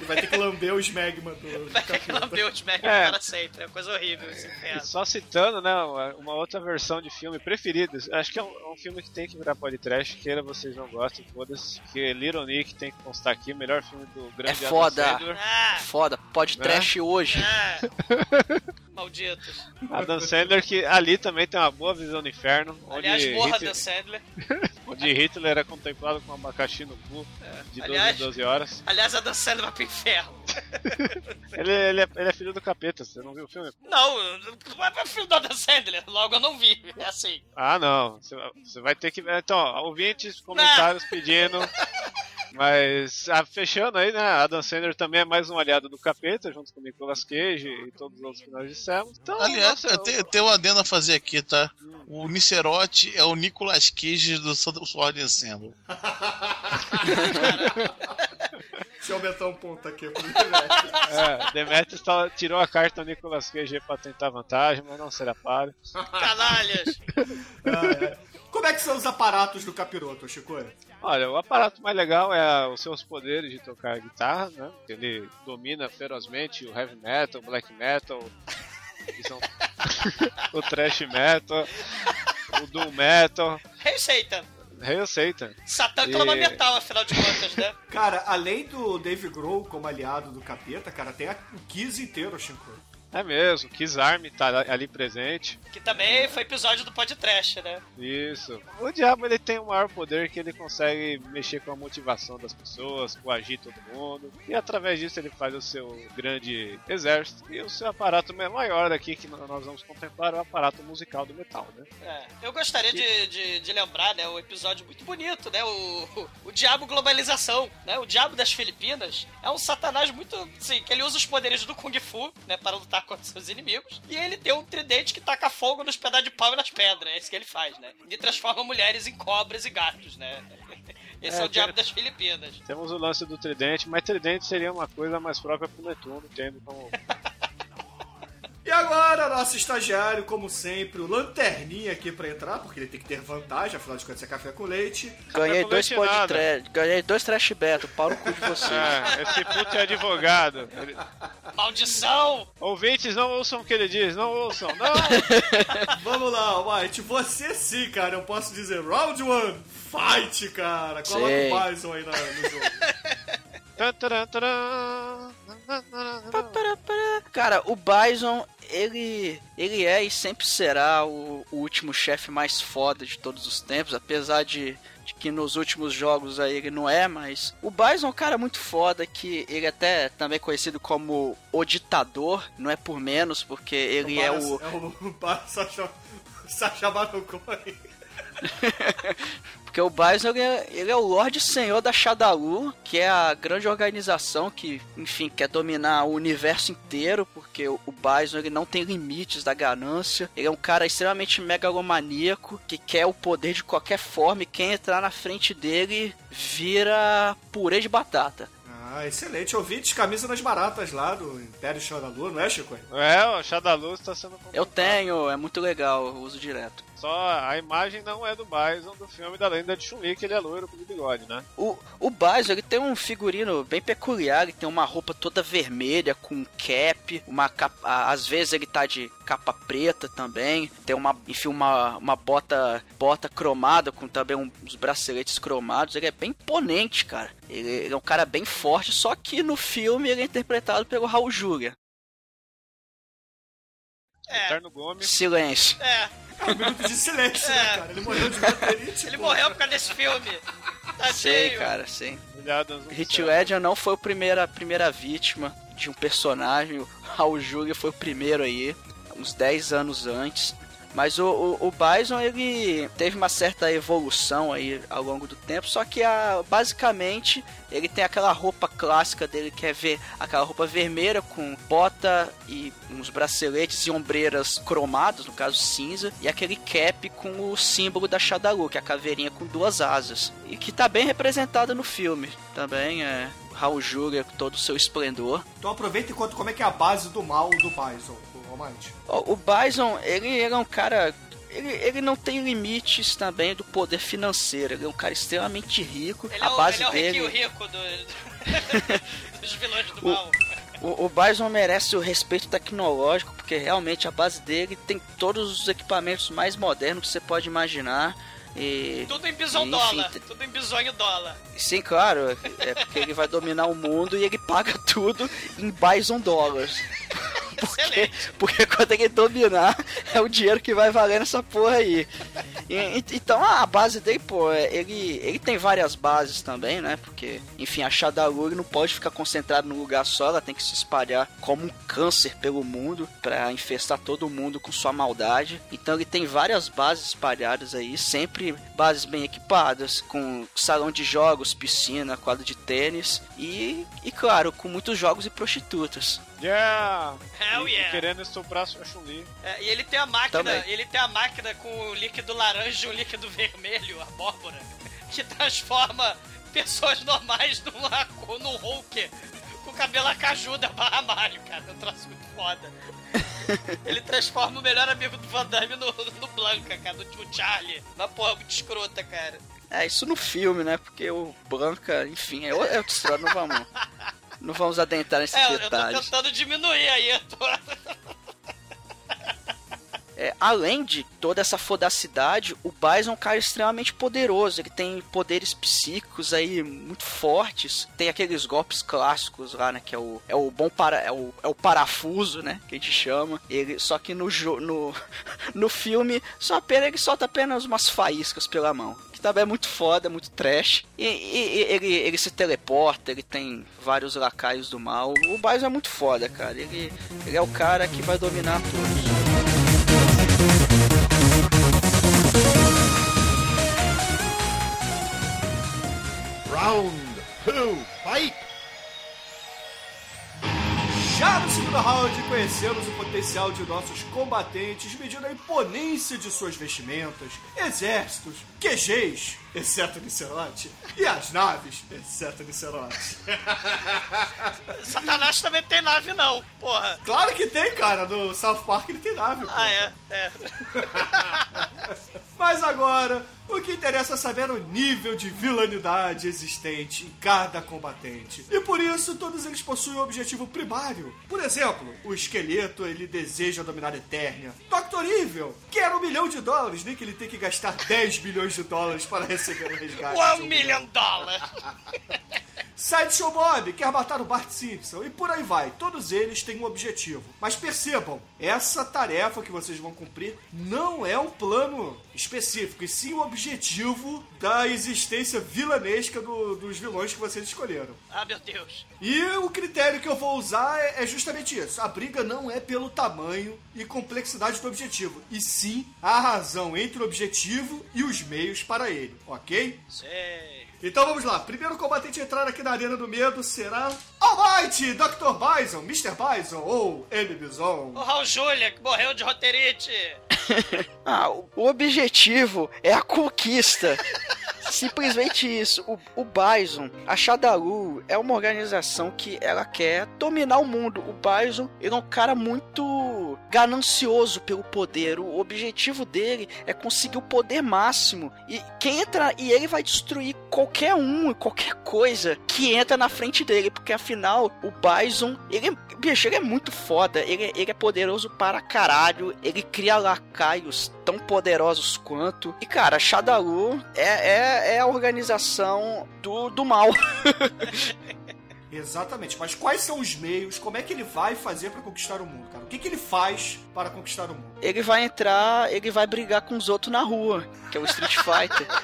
B: E vai ter que lamber o smegma do,
C: Vai ter que lamber os Mac
F: É.
C: para sempre. É coisa horrível esse
F: E
C: inferno.
F: só citando, né, uma uma outra versão de filme preferido. Acho que é um, é um filme que tem que virar podcast, queira vocês não gostem, foda-se. Que Little Nick tem que constar aqui, melhor filme do grande
E: É
F: Adam
E: foda.
F: Sandler.
C: Ah,
E: Foda, pode
F: Né?
E: trash hoje.
C: ah. [LAUGHS] Malditos.
F: Adam Sandler, que ali também tem uma boa visão do inferno. Onde,
C: Aliás, morra
F: Hitler,
C: Dan Sandler. [LAUGHS]
F: onde Hitler é contemplado com um abacaxi no cu de 12
C: Aliás-
F: em 12 horas.
C: Aliás, a Dan Sandler vai pro inferno. [LAUGHS]
F: Ele, ele, é, ele é filho do capeta, você não viu o filme?
C: Não, é filho da Dan Sandler. Logo eu não vi. É assim.
F: Ah, não. Você, vai ter que. Então, ouvintes, comentários pedindo. Mas, ah, fechando aí, né? Adam Sandler também é mais um aliado do capeta, junto com o Nicolas Cage e todos os outros que nós dissemos. Então,
D: Aliás,
F: nossa,
D: eu tenho, tenho um adendo a fazer aqui, tá? O Nicerote é o Nicolas Cage do Sword and Sandal. [LAUGHS]
B: Deixa eu aumentar um ponto aqui pro Demetrius.
F: É, Demetrius tá- tirou a carta do Nicolas Cage aí pra tentar vantagem, mas não será páreo.
C: Canalhas! [LAUGHS]
B: Ah, é. Como é que são os aparatos do capiroto, Chico?
F: Olha, o aparato mais legal é os seus poderes de tocar guitarra, né? Ele domina ferozmente o heavy metal, o black metal, [LAUGHS] que são [LAUGHS] o thrash metal, o doom metal,
C: Hey, Satan!
F: Hail Satan.
C: Satã
F: E-
C: clama metal, afinal de contas, né?
B: Cara, além do Dave Grohl como aliado do capeta, cara, tem a- o Kiss inteiro, Chico.
F: É mesmo, Kiss Army tá ali presente.
C: Que também foi episódio do podcast, né?
F: Isso. O diabo ele tem o maior poder que ele consegue mexer com a motivação das pessoas, coagir todo mundo. E através disso ele faz o seu grande exército. E o seu aparato maior aqui que nós vamos contemplar é o aparato musical do metal, né?
C: É. Eu gostaria de, de, de lembrar, né, o episódio muito bonito, né? O, o, o Diabo Globalização, né? O Diabo das Filipinas é um satanás muito, assim, que ele usa os poderes do Kung Fu, né, para lutar contra seus inimigos. E ele tem um tridente que taca fogo nos pedaços de pau e nas pedras. É isso que ele faz, né? E transforma mulheres em cobras e gatos, né? [LAUGHS] Esse é,
F: É,
C: o Diabo
F: tem-
C: das Filipinas.
F: Temos o lance do tridente, mas tridente seria uma coisa mais própria pro Netuno, tendo como. [LAUGHS]
B: E agora, nosso estagiário, como sempre, o lanterninha aqui pra entrar, porque ele tem que ter vantagem, afinal de contas é café com leite.
E: Ganhei dois podcasts, ganhei dois trash battle, pau no cu de vocês.
F: É, [LAUGHS] esse puto é advogado. Ele-
C: Maldição!
F: Ouvintes, não ouçam o que ele diz, não ouçam, não! [LAUGHS]
B: Vamos lá, White, você sim, cara, eu posso dizer round one, fight, cara. Coloca o Bison aí na- no jogo. [LAUGHS]
E: Cara, o Bison, ele, ele é e sempre será o, o último chefe mais foda de todos os tempos, apesar de, de que nos últimos jogos aí ele não é, mas o Bison é um cara muito foda que ele até também é conhecido como o ditador, não é por menos, porque ele é o
B: É o Bar- Sacha, Sacha Baron Cohen. [LAUGHS]
E: Porque o Bison ele é, ele é o Lorde Senhor da Shadalu, que é a grande organização que, enfim, quer dominar o universo inteiro, porque o, o Bison ele não tem limites da ganância. Ele é um cara extremamente megalomaníaco, que quer o poder de qualquer forma, e quem entrar na frente dele vira purê de batata.
B: Ah, excelente. Ouvintes, camisa nas baratas lá do Império Chão da Lua, não é, Chico?
F: É, o chá da luz tá sendo
E: Eu
F: comprado.
E: tenho, é muito legal, eu uso direto.
F: Só a imagem não é do Bison do filme da lenda de Chun-Li, que ele é loiro com bigode, né?
E: O, o Bison, ele tem um figurino bem peculiar, ele tem uma roupa toda vermelha, com cap, uma capa, às vezes ele tá de capa preta também, tem uma, enfim, uma, uma bota, bota cromada, com também uns braceletes cromados, ele é bem imponente, cara. Ele, ele é um cara bem forte, só que no filme ele é interpretado pelo Raul Julia.
C: É,
F: Eterno Gomes.
E: Silêncio.
C: é.
B: É um minuto de silêncio,
C: É.
B: né, cara? Ele morreu de gastrite.
C: Ele
B: pô.
C: morreu por causa desse filme. Tá
E: Sei,
C: cheio.
E: cara, Hit
F: céu.
E: Ledger não foi a primeira, a primeira vítima de um personagem. O Raul Julia foi o primeiro aí, uns 10 anos antes. Mas o, o, o Bison, ele teve uma certa evolução aí ao longo do tempo, só que a, basicamente ele tem aquela roupa clássica dele, que é ver aquela roupa vermelha com bota e uns braceletes e ombreiras cromados, no caso cinza, e aquele cap com o símbolo da Shadalu, que é a caveirinha com duas asas, e que tá bem representada no filme. Também é Raul Julia com todo o seu esplendor.
B: Então aproveita e conta como é que é a base do mal do Bison, Almighty.
E: O o Bison, ele, ele é um cara. Ele, ele não tem limites também do poder financeiro. Ele é um cara extremamente rico.
C: Ele
E: a
C: é o,
E: base
C: ele é o
E: dele.
C: rico do, [LAUGHS] dos vilões do mal.
E: O, o Bison merece o respeito tecnológico, porque realmente a base dele tem todos os equipamentos mais modernos que você pode imaginar. E,
C: Tudo em bison
E: enfim,
C: dólar. Tudo em bisonho dólar.
E: Sim, claro, é porque ele vai dominar o mundo e ele paga tudo em Bison dólares. [LAUGHS]
C: Excelente.
E: Porque quando ele dominar, é o dinheiro que vai valer nessa porra aí. E- então a base dele, pô, ele, ele tem várias bases também, né? Porque, enfim, a Shadaloo não pode ficar concentrada num lugar só, ela tem que se espalhar como um câncer pelo mundo pra infestar todo mundo com sua maldade. Então ele tem várias bases espalhadas aí, sempre bases bem equipadas, com salão de jogos, piscina, quadro de tênis e, e claro, com muitos jogos e prostitutas.
F: Yeah!
C: Hell
F: E-
C: yeah.
F: Querendo estuprar a Chun-Li.
C: É, e ele tem a máquina,
E: Também.
C: ele tem a máquina com o líquido laranja e o líquido [LAUGHS] vermelho, abóbora, que transforma pessoas normais numa, num Hulk com cabelo acajuda [LAUGHS] barra Mario, cara. É um troço muito foda. [LAUGHS] Ele transforma o melhor amigo do Van Damme no, no Blanca, cara, no, Charlie. Uma porra muito escrota, cara.
E: É, isso no filme, né? Porque o Blanca, enfim, é, o- é outra história, não vamos. Não vamos adentrar nesses
C: É, eu tô
E: detalhes.
C: tentando diminuir aí. Eu tô... [LAUGHS]
E: É, além de toda essa fodacidade, o Bison é um cara extremamente poderoso. Ele tem poderes psíquicos aí muito fortes. Tem aqueles golpes clássicos lá, né? Que é o, é o bom para, é o, é o parafuso, né? Que a gente chama. Ele, só que no, no, [LAUGHS] no filme, só apenas, ele solta apenas umas faíscas pela mão. Também é muito foda, muito trash. E, e- ele, ele se teleporta, ele tem vários lacaios do mal. O Bison é muito foda, cara. Ele, ele é o cara que vai dominar todos.
H: Round two, fight!
B: Conhecemos o potencial de nossos combatentes medindo a imponência de suas vestimentas, exércitos, QGs, exceto Nicerote, e as naves, exceto Nicerote. [LAUGHS]
C: Satanás também tem nave, não, porra.
B: Claro que tem, cara. No South Park ele tem nave.
C: Ah, é, é. [LAUGHS]
B: Mas agora, o que interessa é saber o nível de vilanidade existente em cada combatente. E por isso, todos eles possuem um objetivo primário. Por exemplo, o esqueleto, ele deseja dominar a Eternia. Dr. Evil quer um milhão de dólares, nem que ele tenha que gastar 10 bilhões de dólares para receber o resgate. de
C: One million dollars.
B: Sideshow Bob quer matar o Bart Simpson e por aí vai. Todos eles têm um objetivo. Mas percebam, essa tarefa que vocês vão cumprir não é um plano específico, e sim o objetivo da existência vilanesca do- dos vilões que vocês escolheram.
C: Ah, meu Deus.
B: E o critério que eu vou usar é, é justamente isso. A briga não é pelo tamanho e complexidade do objetivo, e sim a razão entre o objetivo e os meios para ele, ok?
C: Sei.
B: Então vamos lá. Primeiro combatente a entrar aqui na Arena do Medo será Almighty, Dr. Bison, Mr. Bison ou M. Bison.
C: O Raul Júlia, que morreu de roteirite. [LAUGHS]
E: Ah, o o objetivo é a conquista. [LAUGHS] Simplesmente isso. O, o Bison, a Shadalu, é uma organização que ela quer dominar o mundo. O Bison, ele é um cara muito ganancioso pelo poder. O objetivo dele é conseguir o poder máximo. E quem entra e ele vai destruir qualquer um, qualquer coisa que entra na frente dele, porque afinal o Bison, ele, é- bicho, ele é muito foda. Ele, ele é poderoso para caralho. Ele cria lacaios tão poderosos quanto. E cara, Shadalu é, é, é a organização do, do mal. [LAUGHS]
B: Exatamente. Mas quais são os meios? Como é que ele vai fazer para conquistar o mundo, cara? O que, que ele faz para conquistar o mundo?
E: Ele vai entrar, ele vai brigar com os outros na rua, que é o Street Fighter. [LAUGHS]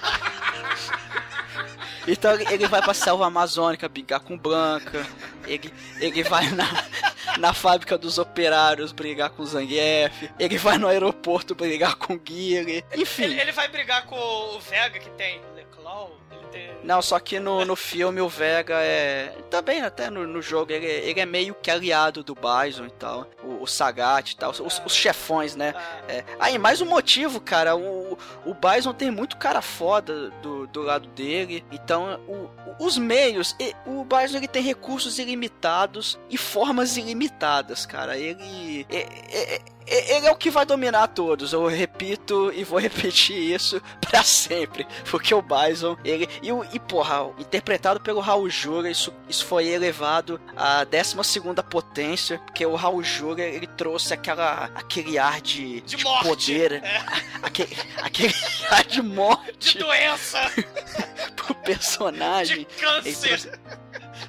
E: Então ele- vai pra selva amazônica brigar com Blanca. Ele, ele vai na, na fábrica dos operários brigar com Zangief. Ele vai no aeroporto brigar com Guile. Enfim.
C: Ele, ele vai brigar com o Vega, que tem Claw. Ele.
E: Não, só que no, no filme o Vega é. Também até no, no jogo ele, é- ele é meio que aliado do Bison e tal. O, o Sagat e tal. Os, os chefões, né? É. Aí, mais um motivo, cara. O, o Bison tem muito cara foda do, do lado dele. Então, o- os meios. O Bison ele tem recursos ilimitados e formas ilimitadas, cara. Ele. é- é- é- ele é o que vai dominar todos. Eu repito e vou [LAUGHS] repetir isso pra sempre. Porque o Bison, ele. E, o- e porra, interpretado pelo Raul Jura, isso, isso foi elevado à 12 potência. Porque o Raul Jura, ele trouxe aquela, aquele ar de,
C: De morte.
E: poder.
C: É. [LAUGHS]
E: Aquele, aquele [LAUGHS] ar de morte
C: De doença.
E: pro personagem.
C: De câncer.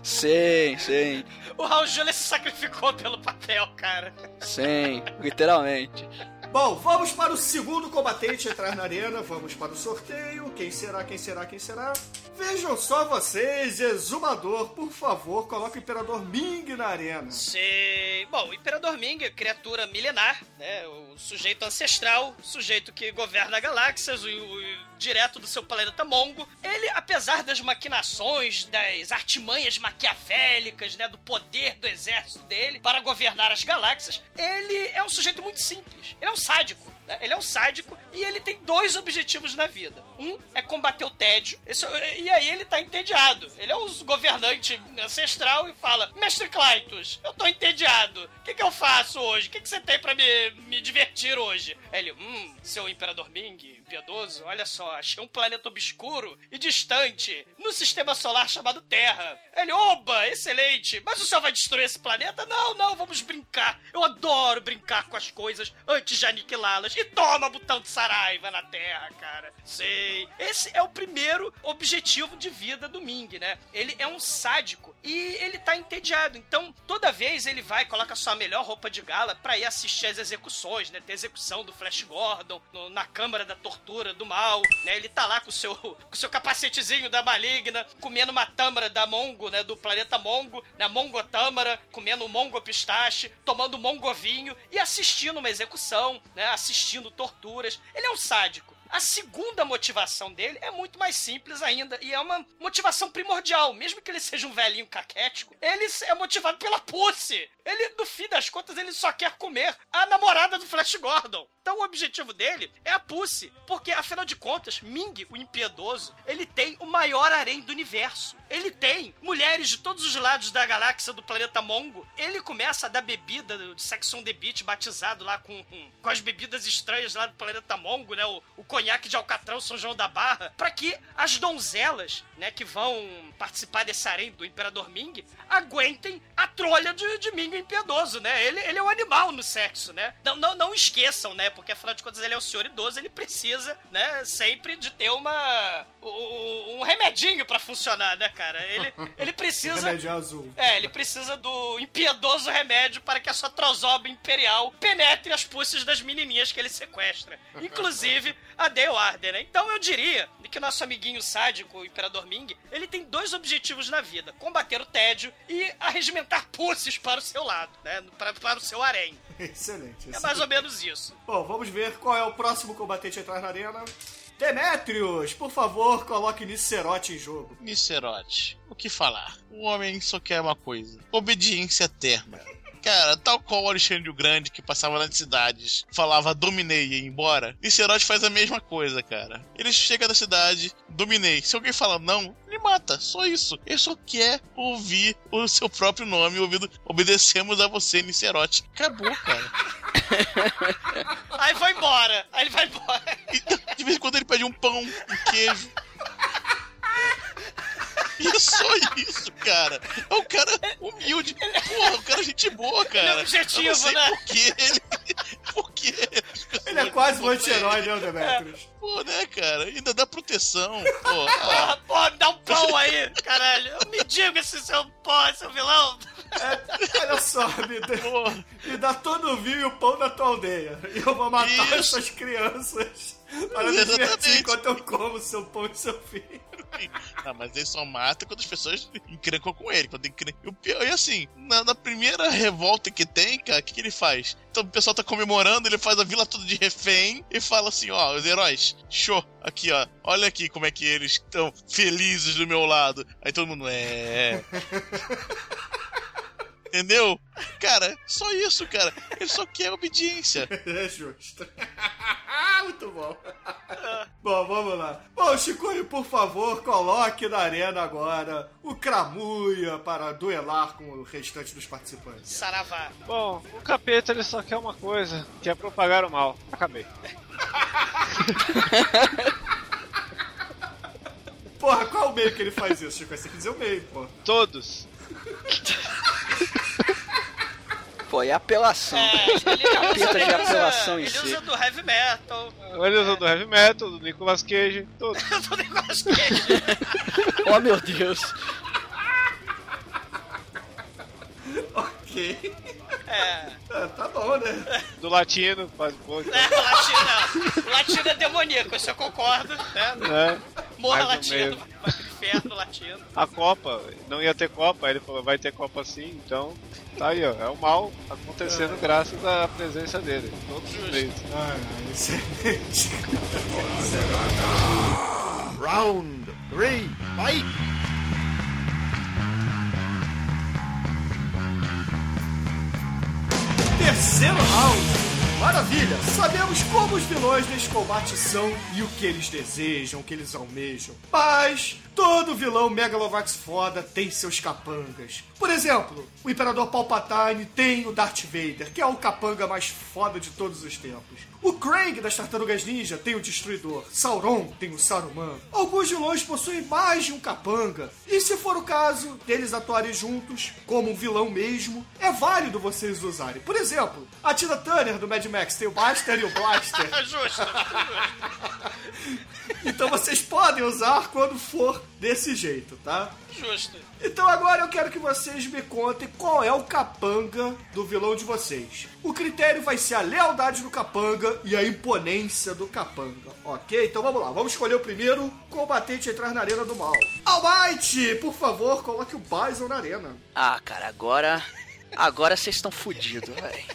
E: Sim, sim,
C: O Raul Júlia se sacrificou pelo papel, cara.
E: sim, literalmente.
B: Bom, vamos para o segundo combatente a entrar na arena. Vamos para o sorteio. Quem será, quem será, quem será? Vejam só vocês, exumador, por favor, coloque o Imperador Ming na arena.
C: Sei. Bom, o Imperador Ming, criatura milenar, né? O sujeito ancestral, o sujeito que governa galáxias, o, o- direto do seu planeta Mongo. Ele, apesar das maquinações, das artimanhas maquiavélicas, né? Do poder do exército dele para governar as galáxias, ele é um sujeito muito simples. Ele é um sádico. né? Ele é um sádico e ele tem dois objetivos na vida. Um é combater o tédio. Esse- e aí ele tá entediado. Ele é um governante ancestral e fala: Mestre Clytus, eu tô entediado. O que, que eu faço hoje? O que, que você tem pra me, me divertir hoje? Ele, hum, seu Imperador Ming, piedoso, olha só, achei um planeta obscuro e distante no sistema solar chamado Terra. Ele, oba, excelente. Mas o senhor vai destruir esse planeta? Não, não, vamos brincar. Eu adoro brincar com as coisas antes de aniquilá-las. E toma botão de Saraiva na Terra, cara. Sei. Esse é o primeiro objetivo de vida do Ming, né? Ele é um sádico e ele tá entediado. Então, toda vez ele vai, coloca sua melhor roupa de gala pra ir assistir as execuções, né? Tem a execução do Flash Gordon no- na Câmara da Tortura do Mal, né? Ele tá lá com o seu, com seu capacetezinho da Maligna, comendo uma tâmara da Mongo, né? Do planeta Mongo, né? Mongo Tâmara, comendo Mongo Pistache, tomando Mongo Vinho e assistindo uma execução, né? Assistindo torturas. Ele é um sádico. A segunda motivação dele é muito mais simples ainda e é uma motivação primordial. Mesmo que ele seja um velhinho caquético, ele é motivado pela pussy. Ele, no fim das contas, ele só quer comer a namorada do Flash Gordon. Então o objetivo dele é a pussy. Porque, afinal de contas, Ming, o impiedoso, ele tem o maior harém do universo. Ele tem mulheres de todos os lados da galáxia do planeta Mongo. Ele começa a dar bebida de Sex on the Beach, batizado lá com, com, com as bebidas estranhas lá do planeta Mongo, né? O, o conhaque de Alcatrão, São João da Barra, para que as donzelas, né, que vão participar desse harém do Imperador Ming, aguentem a trolha de, de Ming impiedoso, né? Ele, ele é um animal no sexo, né? Não, não, não esqueçam, né? Porque afinal de contas ele é o senhor idoso, ele precisa, né, sempre de ter uma um, um remedinho pra funcionar, né, cara? Ele, [LAUGHS] ele precisa
B: Remédio azul.
C: é, ele precisa do impiedoso remédio para que a sua trozoba imperial penetre as pussas das menininhas que ele sequestra. Inclusive a Dale Arden, né? Então eu diria que nosso amiguinho sádico, o Imperador Ming, ele tem dois objetivos na vida. Combater o tédio e arregimentar pussies para o seu lado, né? Para, para o seu harém. [LAUGHS]
B: Excelente.
C: É mais ou menos isso.
B: Bom, vamos ver qual é o próximo combatente a entrar na arena. Demetrius, por favor, coloque Nicerote em jogo.
D: Nicerote, o que falar? O homem só quer uma coisa: obediência eterna. [LAUGHS] Cara, tal qual o Alexandre o Grande que passava nas cidades, falava dominei e ia embora, Nicerote faz a mesma coisa, cara. Ele chega na cidade, dominei. Se alguém fala não, ele mata. Só isso. Ele só quer ouvir o seu próprio nome, ouvindo obedecemos a você, Nicerote. Acabou, cara. [LAUGHS]
C: Aí vai embora. Aí ele vai embora.
D: E de vez em quando ele pede um pão, um queijo. [LAUGHS] E é só isso, cara. É um cara humilde. Porra, o cara é gente boa, cara.
C: Ele é objetivo,
D: Eu não sei
C: né?
D: Por quê? Ele... Por quê?
B: Ele é quase um anti-herói, né, o Demetrius?
D: Pô, né, cara? Ainda dá proteção. Pô,
C: Porra,
D: ah,
C: porra, me dá um pão aí, caralho. Me diga se seu pó, seu vilão.
B: É, olha só, me dá,
D: porra.
B: me dá todo o vinho e o pão da tua aldeia. E eu vou matar
D: Isso.
B: essas crianças para me divertir enquanto eu como seu pão e seu filho. [LAUGHS]
D: Ah, mas ele só mata quando as pessoas encrencam com ele. Quando encren... E o pior- E assim, na, na primeira revolta que tem, cara, o que, que ele faz? Então o pessoal tá comemorando, ele faz a vila toda de refém e fala assim: ó, os heróis, show, aqui ó, olha aqui como é que eles estão felizes do meu lado. Aí todo mundo, é. [LAUGHS] Entendeu? Cara, só isso, cara. Ele só quer obediência. [LAUGHS]
B: É justo. [LAUGHS] Muito bom. [LAUGHS] bom, vamos lá. Bom, Chicoio, por favor, coloque na arena agora o Cramuia para duelar com o restante dos participantes.
C: Saravá.
F: Bom, o capeta ele só quer uma coisa, que é propagar o mal. Acabei.
B: Porra, qual o meio que ele faz isso, Chicoio? Você quer dizer o meio, pô.
F: Todos.
E: Pô, é apelação.
C: É, ele, usa,
E: Pinta de
C: ele,
E: apelação
C: usa,
E: em
C: ele
E: si.
C: usa do heavy metal,
F: Ele usa do heavy metal, do Nicolas Cage, todos. [LAUGHS]
C: do negócio dele. [LAUGHS]
E: Oh, meu Deus.
B: Ok.
C: É,
B: É, tá bom, né?
F: Do latino, faz pouco.
C: é, o latino, o latino é demoníaco, isso eu concordo, né?
F: Né?
C: Morra latino,
F: menos.
C: vai pro inferno latino.
F: A Copa, não ia ter Copa, aí ele falou, vai ter Copa sim, então tá aí, ó. É o mal acontecendo graças à presença dele. Todos os vezes.
B: Ah, excelente.
H: Round three, fight!
B: Terceiro round. Maravilha! Sabemos como os vilões deste combate são e o que eles desejam, o que eles almejam. Mas todo vilão Megalovax foda tem seus capangas. Por exemplo, o Imperador Palpatine tem o Darth Vader, que é o capanga mais foda de todos os tempos. O Krang das Tartarugas Ninja tem o Destruidor. Sauron tem o Saruman. Alguns vilões possuem mais de um capanga. E se for o caso deles atuarem juntos, como um vilão mesmo, é válido vocês usarem. Por exemplo, a Tina Turner do Mad Max tem o Buster e o Blaster. [LAUGHS]
C: Justo.
B: Então vocês podem usar quando for desse jeito, tá?
C: Justo.
B: Então agora eu quero que vocês me contem qual é o capanga do vilão de vocês. O critério vai ser a lealdade do capanga e a imponência do capanga, ok? Então vamos lá, vamos escolher o primeiro combatente a entrar na arena do mal. Almighty, por favor, coloque o Bison na arena.
E: Ah, cara, agora. Agora vocês estão fodidos, velho.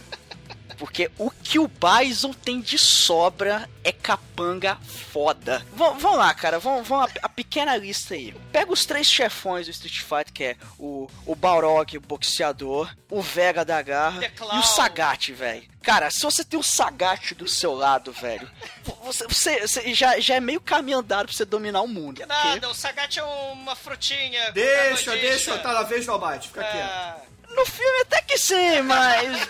E: Porque o que o Bison tem de sobra é capanga foda. V vamos lá, cara, vamos, vamos a, a, pequena lista aí. Pega os três chefões do Street Fighter, que é o, o Balrog, o boxeador, o Vega da Garra
C: The
E: e o Sagat, velho. Cara, se você tem o Sagat do seu lado, velho, você, você, você já, já é meio caminho andado pra você dominar o mundo.
C: Que nada, o Sagat é uma frutinha.
B: Deixa, deixa, tá na vez do Almighty, fica quieto.
E: No filme até que sim, mas.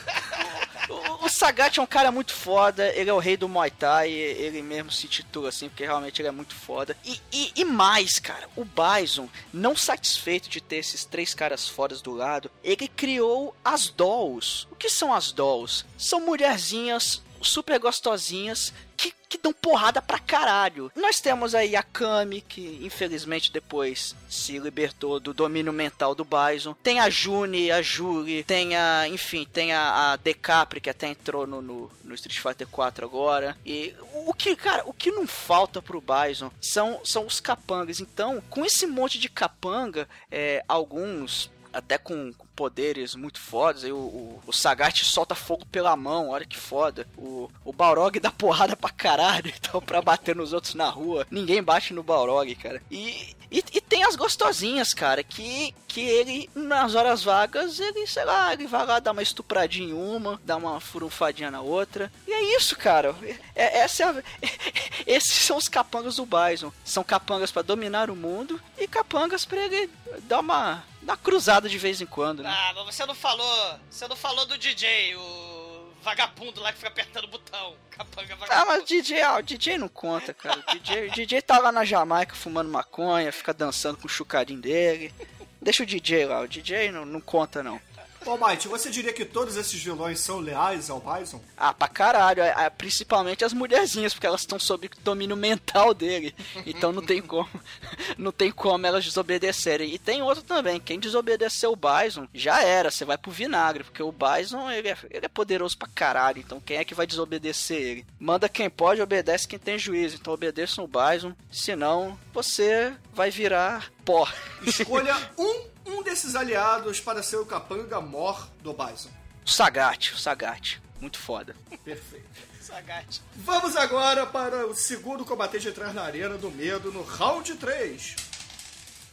E: O, o Sagat é um cara muito foda, ele é o rei do Muay Thai, ele mesmo se titula assim, porque realmente ele é muito foda. E, e, e mais, cara, o Bison, não satisfeito de ter esses três caras fodas do lado, ele criou as dolls. O que são as dolls? São mulherzinhas super gostosinhas que, que dão porrada pra caralho. Nós temos aí a Kami, que infelizmente depois se libertou do domínio mental do Bison. Tem a Juni, a Juri, tem a. Enfim, tem a, a Decapri, que até entrou no, no, no Street Fighter 4 agora. E o que, cara, o que não falta pro Bison são, são os capangas. Então, com esse monte de capanga, é, alguns até com poderes muito fodas. Aí o, o, o Sagat solta fogo pela mão, olha que foda. O, o Balrog dá [LAUGHS] porrada pra caralho, então pra bater nos outros na rua. Ninguém bate no Balrog, cara. E, e, e tem as gostosinhas, cara, que, que ele, nas horas vagas, ele, sei lá, ele vai lá dar uma estupradinha em uma, dá uma furunfadinha na outra. E é isso, cara. É, essa é a, [LAUGHS] esses são os capangas do Bison. São capangas pra dominar o mundo e capangas pra ele dar uma, dar uma cruzada de vez em quando, né?
C: Ah, mas você não falou. Você não falou do DJ, o vagabundo lá que fica apertando o botão. Capanga vagabundo.
E: Ah, mas o DJ, ah, o DJ não conta, cara. O DJ, o DJ tá lá na Jamaica fumando maconha, fica dançando com o chucadinho dele. Deixa o DJ lá, o DJ não, não conta não.
B: Ô, Might, você diria que todos esses vilões são leais ao Bison?
E: Ah, pra caralho. é- é, Principalmente as mulherzinhas, porque elas estão sob domínio mental dele. [LAUGHS] Então não tem como. [LAUGHS] Não tem como elas desobedecerem. E tem outro também. Quem desobedeceu o Bison já era. Você vai pro vinagre. Porque o Bison ele é, ele é poderoso pra caralho. Então quem é que vai desobedecer ele? Manda quem pode, obedece quem tem juízo. Então obedeçam o Bison. Senão você vai virar pó.
B: Escolha [LAUGHS] um, um desses aliados para ser o capanga mor do Bison.
E: O Sagat, o Sagat. Muito foda.
B: Perfeito. [LAUGHS]
C: Sagat.
B: Vamos agora para o segundo combatente a entrar na arena do medo no round 3.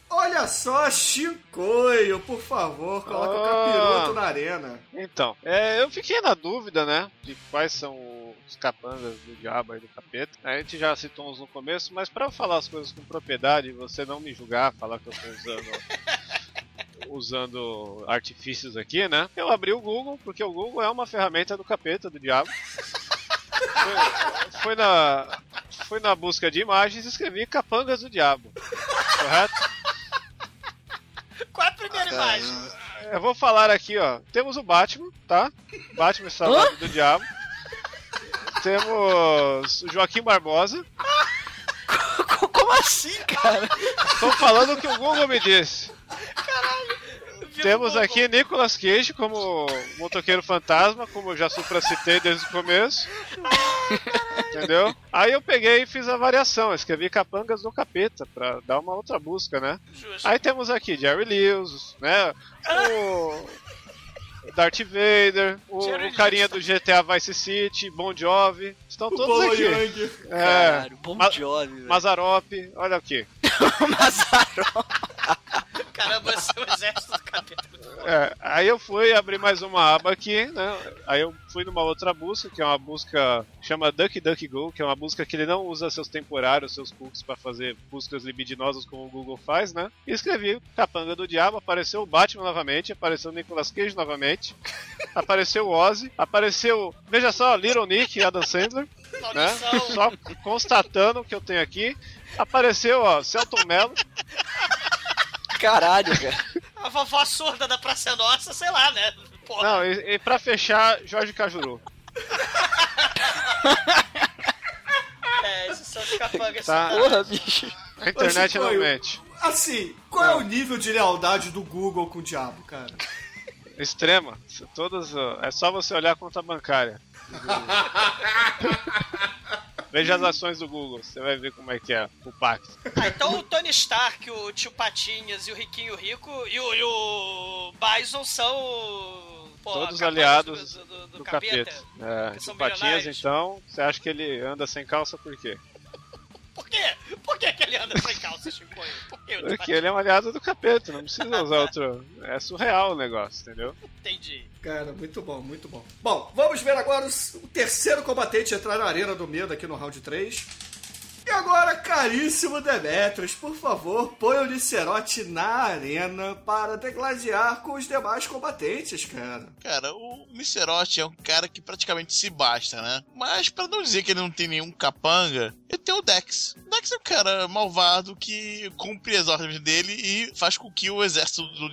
B: Olha só, Chicoio, por favor, coloca o
F: Ah.
B: capiroto na arena.
F: Então, é, eu fiquei na dúvida, né? De quais são os capangas do diabo e do capeta. A gente já citou uns no começo, mas pra eu falar as coisas com propriedade e você não me julgar, falar que eu tô usando. [LAUGHS] usando artifícios aqui, né? Eu abri o Google, porque o Google é uma ferramenta do capeta, do diabo. Foi, foi na, foi na busca de imagens e escrevi capangas do diabo. Correto?
C: Qual é a primeira imagem?
F: Eu vou falar aqui, ó. Temos o Batman, tá? Batman salvado do diabo. Temos o Joaquim Barbosa. [LAUGHS]
E: Como assim, cara?
F: Tô falando o que o Google me disse. Temos aqui Nicolas Cage como motoqueiro fantasma, como eu já supracitei desde o começo. Entendeu? Aí eu peguei e fiz a variação, escrevi capangas do capeta pra dar uma outra busca, né?
C: Justo.
F: Aí temos aqui Jerry Lewis, né? O Darth Vader, o, o carinha do GTA Vice City, Bon Jovi, estão todos
B: Bolo
F: aqui.
B: Yang.
F: É,
E: Caralho, Bon
F: Ma-
E: Jovi, velho.
F: Mazarop, olha aqui. [LAUGHS]
E: Mazarop.
C: Caramba, esse é o exército do capeta.
F: É, aí eu fui abrir mais uma aba aqui, né? Aí eu fui numa outra busca, que é uma busca chama DuckDuckGo, que é uma busca que ele não usa seus temporários, seus cookies para fazer buscas libidinosas como o Google faz, né? E escrevi Capanga do Diabo, apareceu o Batman novamente, apareceu o Nicolas Cage novamente, [LAUGHS] apareceu o Ozzy, apareceu, veja só, Little Nick e Adam Sandler, né? Só constatando o que eu tenho aqui. Apareceu, ó, Celton Mello, [LAUGHS]
E: Caralho, cara.
C: A vovó surda da Praça Nossa, sei lá, né? Porra.
F: não, e, e pra fechar, Jorge Cajuru. [LAUGHS]
C: É, esses são os capangas.
F: Tá.
E: Porra, bicho.
F: A internet não mente.
B: Assim, qual é o nível de lealdade do Google com o diabo, cara?
F: Extrema. Todas, é só você olhar a conta bancária. [LAUGHS] Veja as ações do Google, você vai ver como é que é o pacto.
C: Ah, então o Tony Stark, o tio Patinhas e o Riquinho Rico e o, e o Bison são. pô,
F: Todos aliados
C: do, do- do
F: do
C: capeta.
F: capeta. É,
C: que são
F: o Patinhas, então, você acha que ele anda sem calça por quê?
C: Por quê? Por que, que ele anda sem calça, Chico? Por que
F: Porque ele é um aliado do capeta, não precisa usar outro. É surreal o negócio, entendeu?
C: Entendi.
B: Cara, muito bom, muito bom. Bom, vamos ver agora o terceiro combatente entrar na Arena do Medo aqui no round 3. Agora, caríssimo Demetrius, por favor, põe o Licerote na arena para degladiar com os demais combatentes, cara.
D: Cara, o Micerote é um cara que praticamente se basta, né? Mas pra não dizer que ele não tem nenhum capanga, ele tem o Dex. O Dex é um cara malvado que cumpre as ordens dele e faz com que o exército do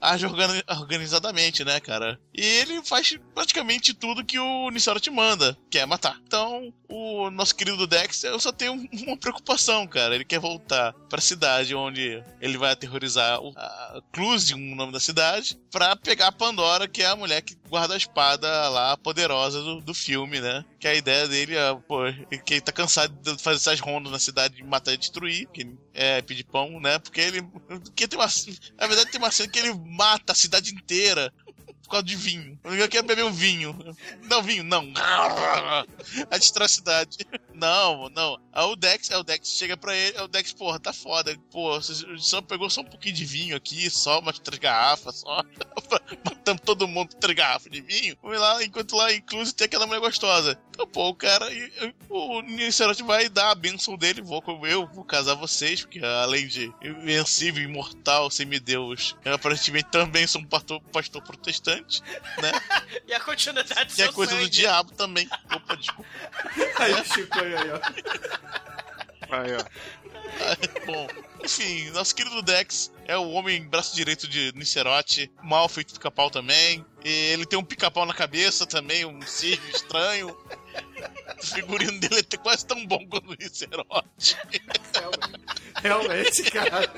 D: age organi- organizadamente, né, cara? E ele faz praticamente tudo que o Nicerote manda, que é matar. Então, o nosso querido Dex, eu só tenho um- uma preocupação, cara. Ele quer voltar pra cidade onde ele vai aterrorizar o, a Clusium, o nome da cidade, pra pegar a Pandora, que é a mulher que guarda a espada lá, poderosa do, do filme, né? Que a ideia dele é, pô, que ele tá cansado de fazer essas rondas na cidade, de matar e destruir, que é pedir pão, né? Porque ele. Porque tem uma. Na verdade, tem uma cena que ele mata a cidade inteira. Por causa de vinho. Eu quero beber um vinho. Não, vinho, não. [LAUGHS] A destracidade. Não, não. Aí o Dex, aí o Dex chega pra ele, aí o Dex, porra, tá foda. Pô, você só pegou só um pouquinho de vinho aqui, só umas três garrafas, só. [LAUGHS] Matamos todo mundo com três garrafas de vinho. Vamos lá, enquanto lá, inclusive, tem aquela mulher gostosa. Então, pô, o cara, o Nicerote vai dar a benção dele, vou com eu, vou casar vocês, porque além de invencível, imortal, semideus, eu aparentemente também sou um pastor, pastor protestante, né? [LAUGHS]
C: E a continuidade do
D: E é
C: seu
D: coisa do
C: sangue.
D: diabo também. Opa, desculpa.
B: Aí, Chico, aí, aí, ó.
F: Aí, ó.
D: Bom, enfim, nosso querido Dex é o homem braço direito de Nicerote, mal feito pica-pau também. E ele tem um pica-pau na cabeça também, um cisne estranho. O figurino dele é quase tão bom quanto o Nicerote.
B: Realmente, cara.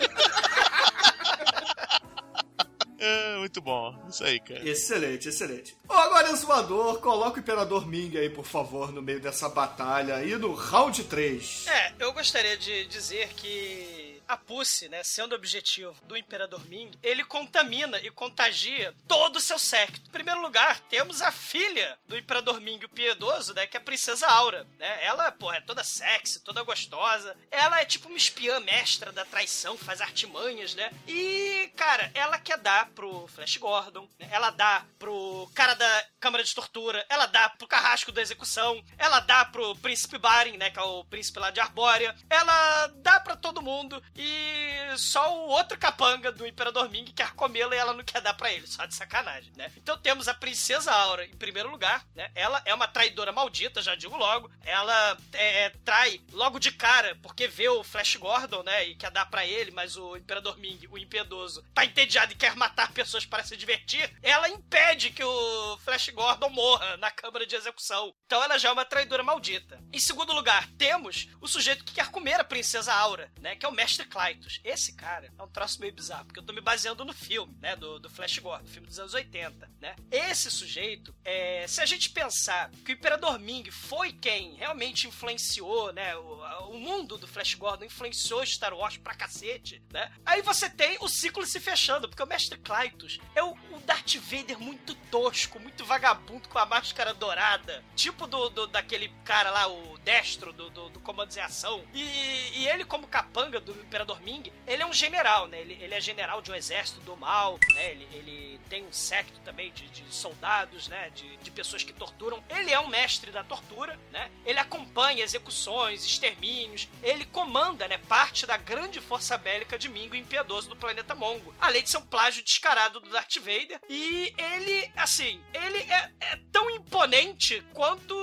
D: É, muito bom. Isso aí, cara.
B: Excelente, excelente. Ô, agora, Exumador, coloca o Imperador Ming aí, por favor, no meio dessa batalha aí no round 3.
C: É, eu gostaria de dizer que a Pussy, né, sendo objetivo do Imperador Ming, ele contamina e contagia todo o seu séquito. Em primeiro lugar, temos a filha do Imperador Ming, o piedoso, né, que é a Princesa Aura, né? Ela, pô, é toda sexy, toda gostosa. Ela é tipo uma espiã mestra da traição, faz artimanhas, né? E, cara, ela quer dar pro Flash Gordon, né? ela dá pro cara da Câmara de Tortura, ela dá pro Carrasco da Execução, ela dá pro Príncipe Barin, né, que é o príncipe lá de Arbórea, ela dá pra todo mundo e só o outro capanga do Imperador Ming quer comê-la e ela não quer dar pra ele, só de sacanagem, né? Então temos a Princesa Aura em primeiro lugar, né? Ela é uma traidora maldita, já digo logo. Ela é, é, trai logo de cara porque vê o Flash Gordon, né, e quer dar pra ele, mas o Imperador Ming, o impiedoso, tá entediado e quer matar pessoas para se divertir. Ela impede que o Flash Gordon morra na câmara de execução. Então ela já é uma traidora maldita. Em segundo lugar, temos o sujeito que quer comer a Princesa Aura, né, que é o Mestre Clytus. Esse cara é um troço meio bizarro, porque eu tô me baseando no filme, né, do, do Flash Gordon, filme dos anos 80, né? Esse sujeito, é, se a gente pensar que o Imperador Ming foi quem realmente influenciou, né, o, o mundo do Flash Gordon influenciou Star Wars pra cacete, né? Aí você tem o ciclo se fechando, porque o Mestre Clytus é o, o Darth Vader muito tosco, muito vagabundo com a máscara dourada, tipo do, do- daquele cara lá, o destro do, do, do Comandos em Ação. E, e ele, como capanga do, Imperador Ming, ele é um general, né? Ele, ele é general de um exército do mal, né? Ele, ele tem um secto também de, de soldados, né? De, de pessoas que torturam. Ele é um mestre da tortura, né? Ele acompanha execuções, extermínios. Ele comanda, né? Parte da grande força bélica de Mingo impiedoso do planeta Mongo. Além de ser um plágio descarado do Darth Vader. E ele, assim, ele é, é tão imponente quanto,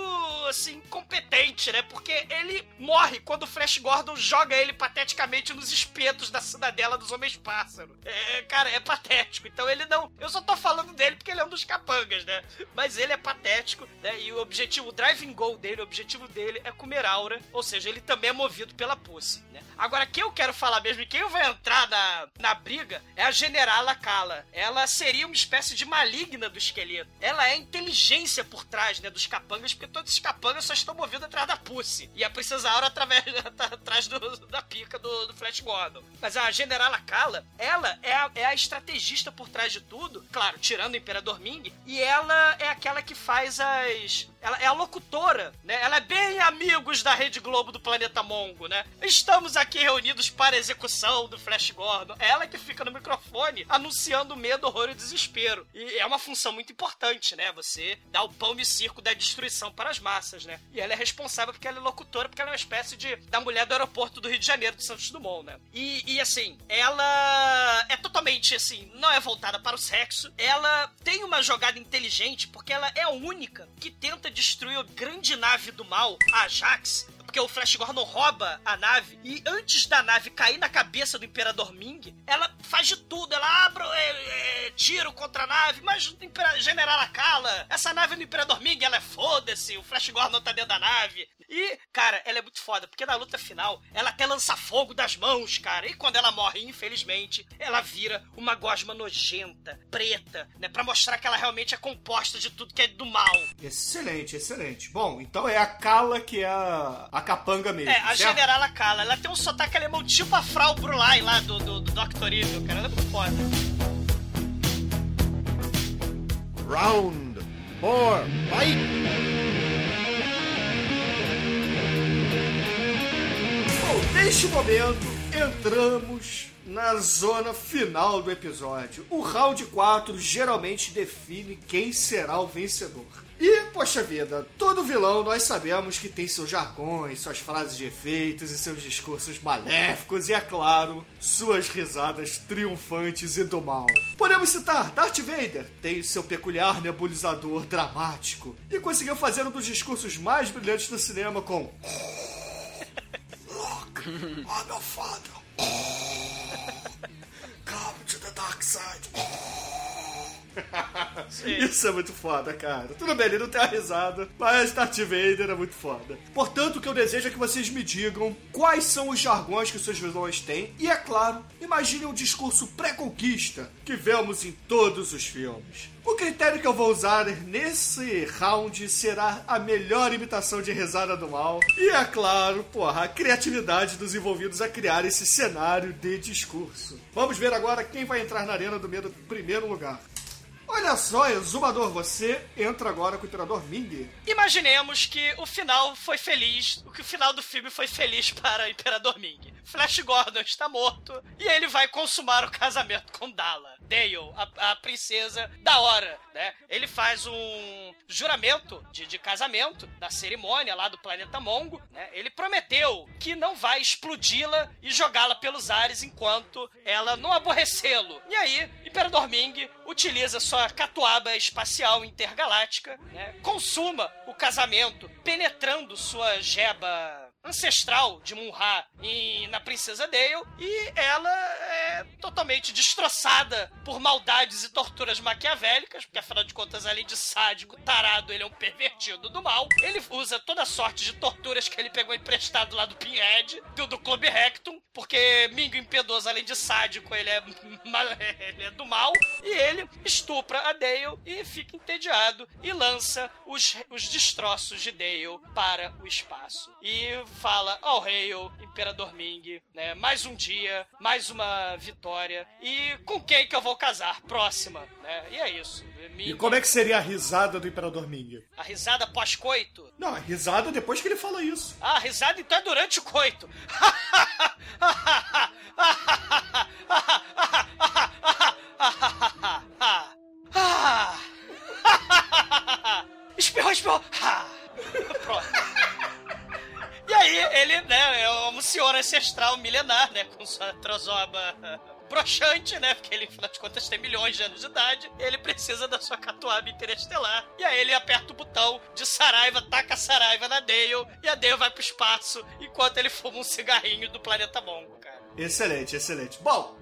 C: assim, competente, né? Porque ele morre quando o Flash Gordon joga ele pateticamente nos espetos da cidadela dos Homens-Pássaro. É, cara, é patético. Então ele não. Eu só tô falando dele porque ele é um dos capangas, né? Mas ele é patético, né? E o objetivo, o driving goal dele, o objetivo dele é comer aura. Ou seja, ele também é movido pela pussy, né? Agora, quem eu quero falar mesmo e quem vai entrar na, na briga é a Generala Kala. Ela seria uma espécie de maligna do esqueleto. Ela é inteligência por trás, né? Dos capangas, porque todos os capangas só estão movidos atrás da pussy. E a Princesa Aura através, [LAUGHS] atrás do, da pica do, do Flash Gordon. Mas a Generala Kala, ela é a, é a estrategista por trás de tudo, claro, tirando o Imperador Ming, e ela é aquela que faz as. Ela é a locutora, né? Ela é bem amigos da Rede Globo do Planeta Mongo, né? Estamos aqui reunidos para a execução do Flash Gordon. É ela que fica no microfone anunciando medo, horror e desespero. E é uma função muito importante, né? Você dá o pão e circo da destruição para as massas, né? E ela é responsável porque ela é locutora, porque ela é uma espécie de da mulher do aeroporto do Rio de Janeiro, do Santos Dumont, né? E, e assim, ela é totalmente assim, não é voltada para o sexo. Ela tem uma jogada inteligente porque ela é a única que tenta destruir a grande nave do mal, a Ajax, porque o Flash Gordon rouba a nave e antes da nave cair na cabeça do Imperador Ming, ela faz de tudo. Ela abre é, é, tiro contra a nave, mas o General Akala, essa nave do Imperador Ming, ela é foda-se, o Flash Gordon tá dentro da nave. E, cara, ela é muito foda, porque na luta final, ela até lança fogo das mãos, cara. E quando ela morre, infelizmente, ela vira uma gosma nojenta, preta, né? Pra mostrar que ela realmente é composta de tudo que é do mal.
B: Excelente, excelente. Bom, então é a Kala que é a capanga mesmo.
C: É, a
B: certo?
C: General Akala, ela tem um sotaque alemão tipo a Frau Brulai lá do, do, do Doctor Evil, cara. Ela é muito foda.
H: Round four, fight!
B: Bom, neste momento, entramos na zona final do episódio. O round 4 geralmente define quem será o vencedor. E, poxa vida, todo vilão nós sabemos que tem seus jargões, suas frases de efeitos e seus discursos maléficos e, é claro, suas risadas triunfantes e do mal. Podemos citar Darth Vader, tem seu peculiar nebulizador dramático e conseguiu fazer um dos discursos mais brilhantes do cinema com Look, I'm your father. Come to the dark side. Isso é muito foda, cara. Tudo bem, ele não tem a risada, mas Darth Vader é muito foda. Portanto, o que eu desejo é que vocês me digam quais são os jargões que seus vilões têm. E, é claro, imaginem um discurso pré-conquista que vemos em todos os filmes. O critério que eu vou usar nesse round será a melhor imitação de risada do mal. E, é claro, porra, a criatividade dos envolvidos a criar esse cenário de discurso. Vamos ver agora quem vai entrar na Arena do Medo primeiro lugar. Olha só, Exumador, você entra agora com o Imperador Ming.
C: Imaginemos que o final foi feliz, que o final do filme foi feliz para o Imperador Ming. Flash Gordon está morto e ele vai consumar o casamento com Dala. Dale, a, a princesa da hora, né? Ele faz um juramento de, de casamento na cerimônia lá do planeta Mongo, né? Ele prometeu que não vai explodi-la e jogá-la pelos ares enquanto ela não aborrecê-lo. E aí, Imperador Ming utiliza sua catuaba espacial intergaláctica, né? consuma o casamento, penetrando sua jeba ancestral de Munra na princesa Dale e ela é totalmente destroçada por maldades e torturas maquiavélicas, porque afinal de contas, além de sádico, tarado, ele é um pervertido do mal. Ele usa toda sorte de torturas que ele pegou emprestado lá do Pinhead, do, do Clube Rectum, porque Mingo Impiedoso, além de sádico, ele é, [LAUGHS] ele é do mal, e ele estupra a Dale e fica entediado e lança os, os destroços de Dale para o espaço. E fala, oh Hail, Imperador Ming, né, mais um dia, mais uma vitória, e com quem que eu vou casar? Próxima, né, e é isso. Ming,
B: E como é que seria a risada do Imperador Ming?
C: A risada pós-coito?
B: Não, a risada depois que ele fala isso.
C: Ah, a risada então é durante o coito. [LAUGHS] [LAUGHS] [LAUGHS] Espirrou, espirrou. Pronto. [LAUGHS] E aí, ele, né, é um senhor ancestral milenar, né, com sua trozoba broxante, né, porque ele, afinal de contas, tem milhões de anos de idade, ele precisa da sua catuaba interestelar. E aí ele aperta o botão de Saraiva, taca a Saraiva na Dale, e a Dale vai pro espaço, enquanto ele fuma um cigarrinho do planeta Mongo, cara.
B: Excelente, excelente. Bom,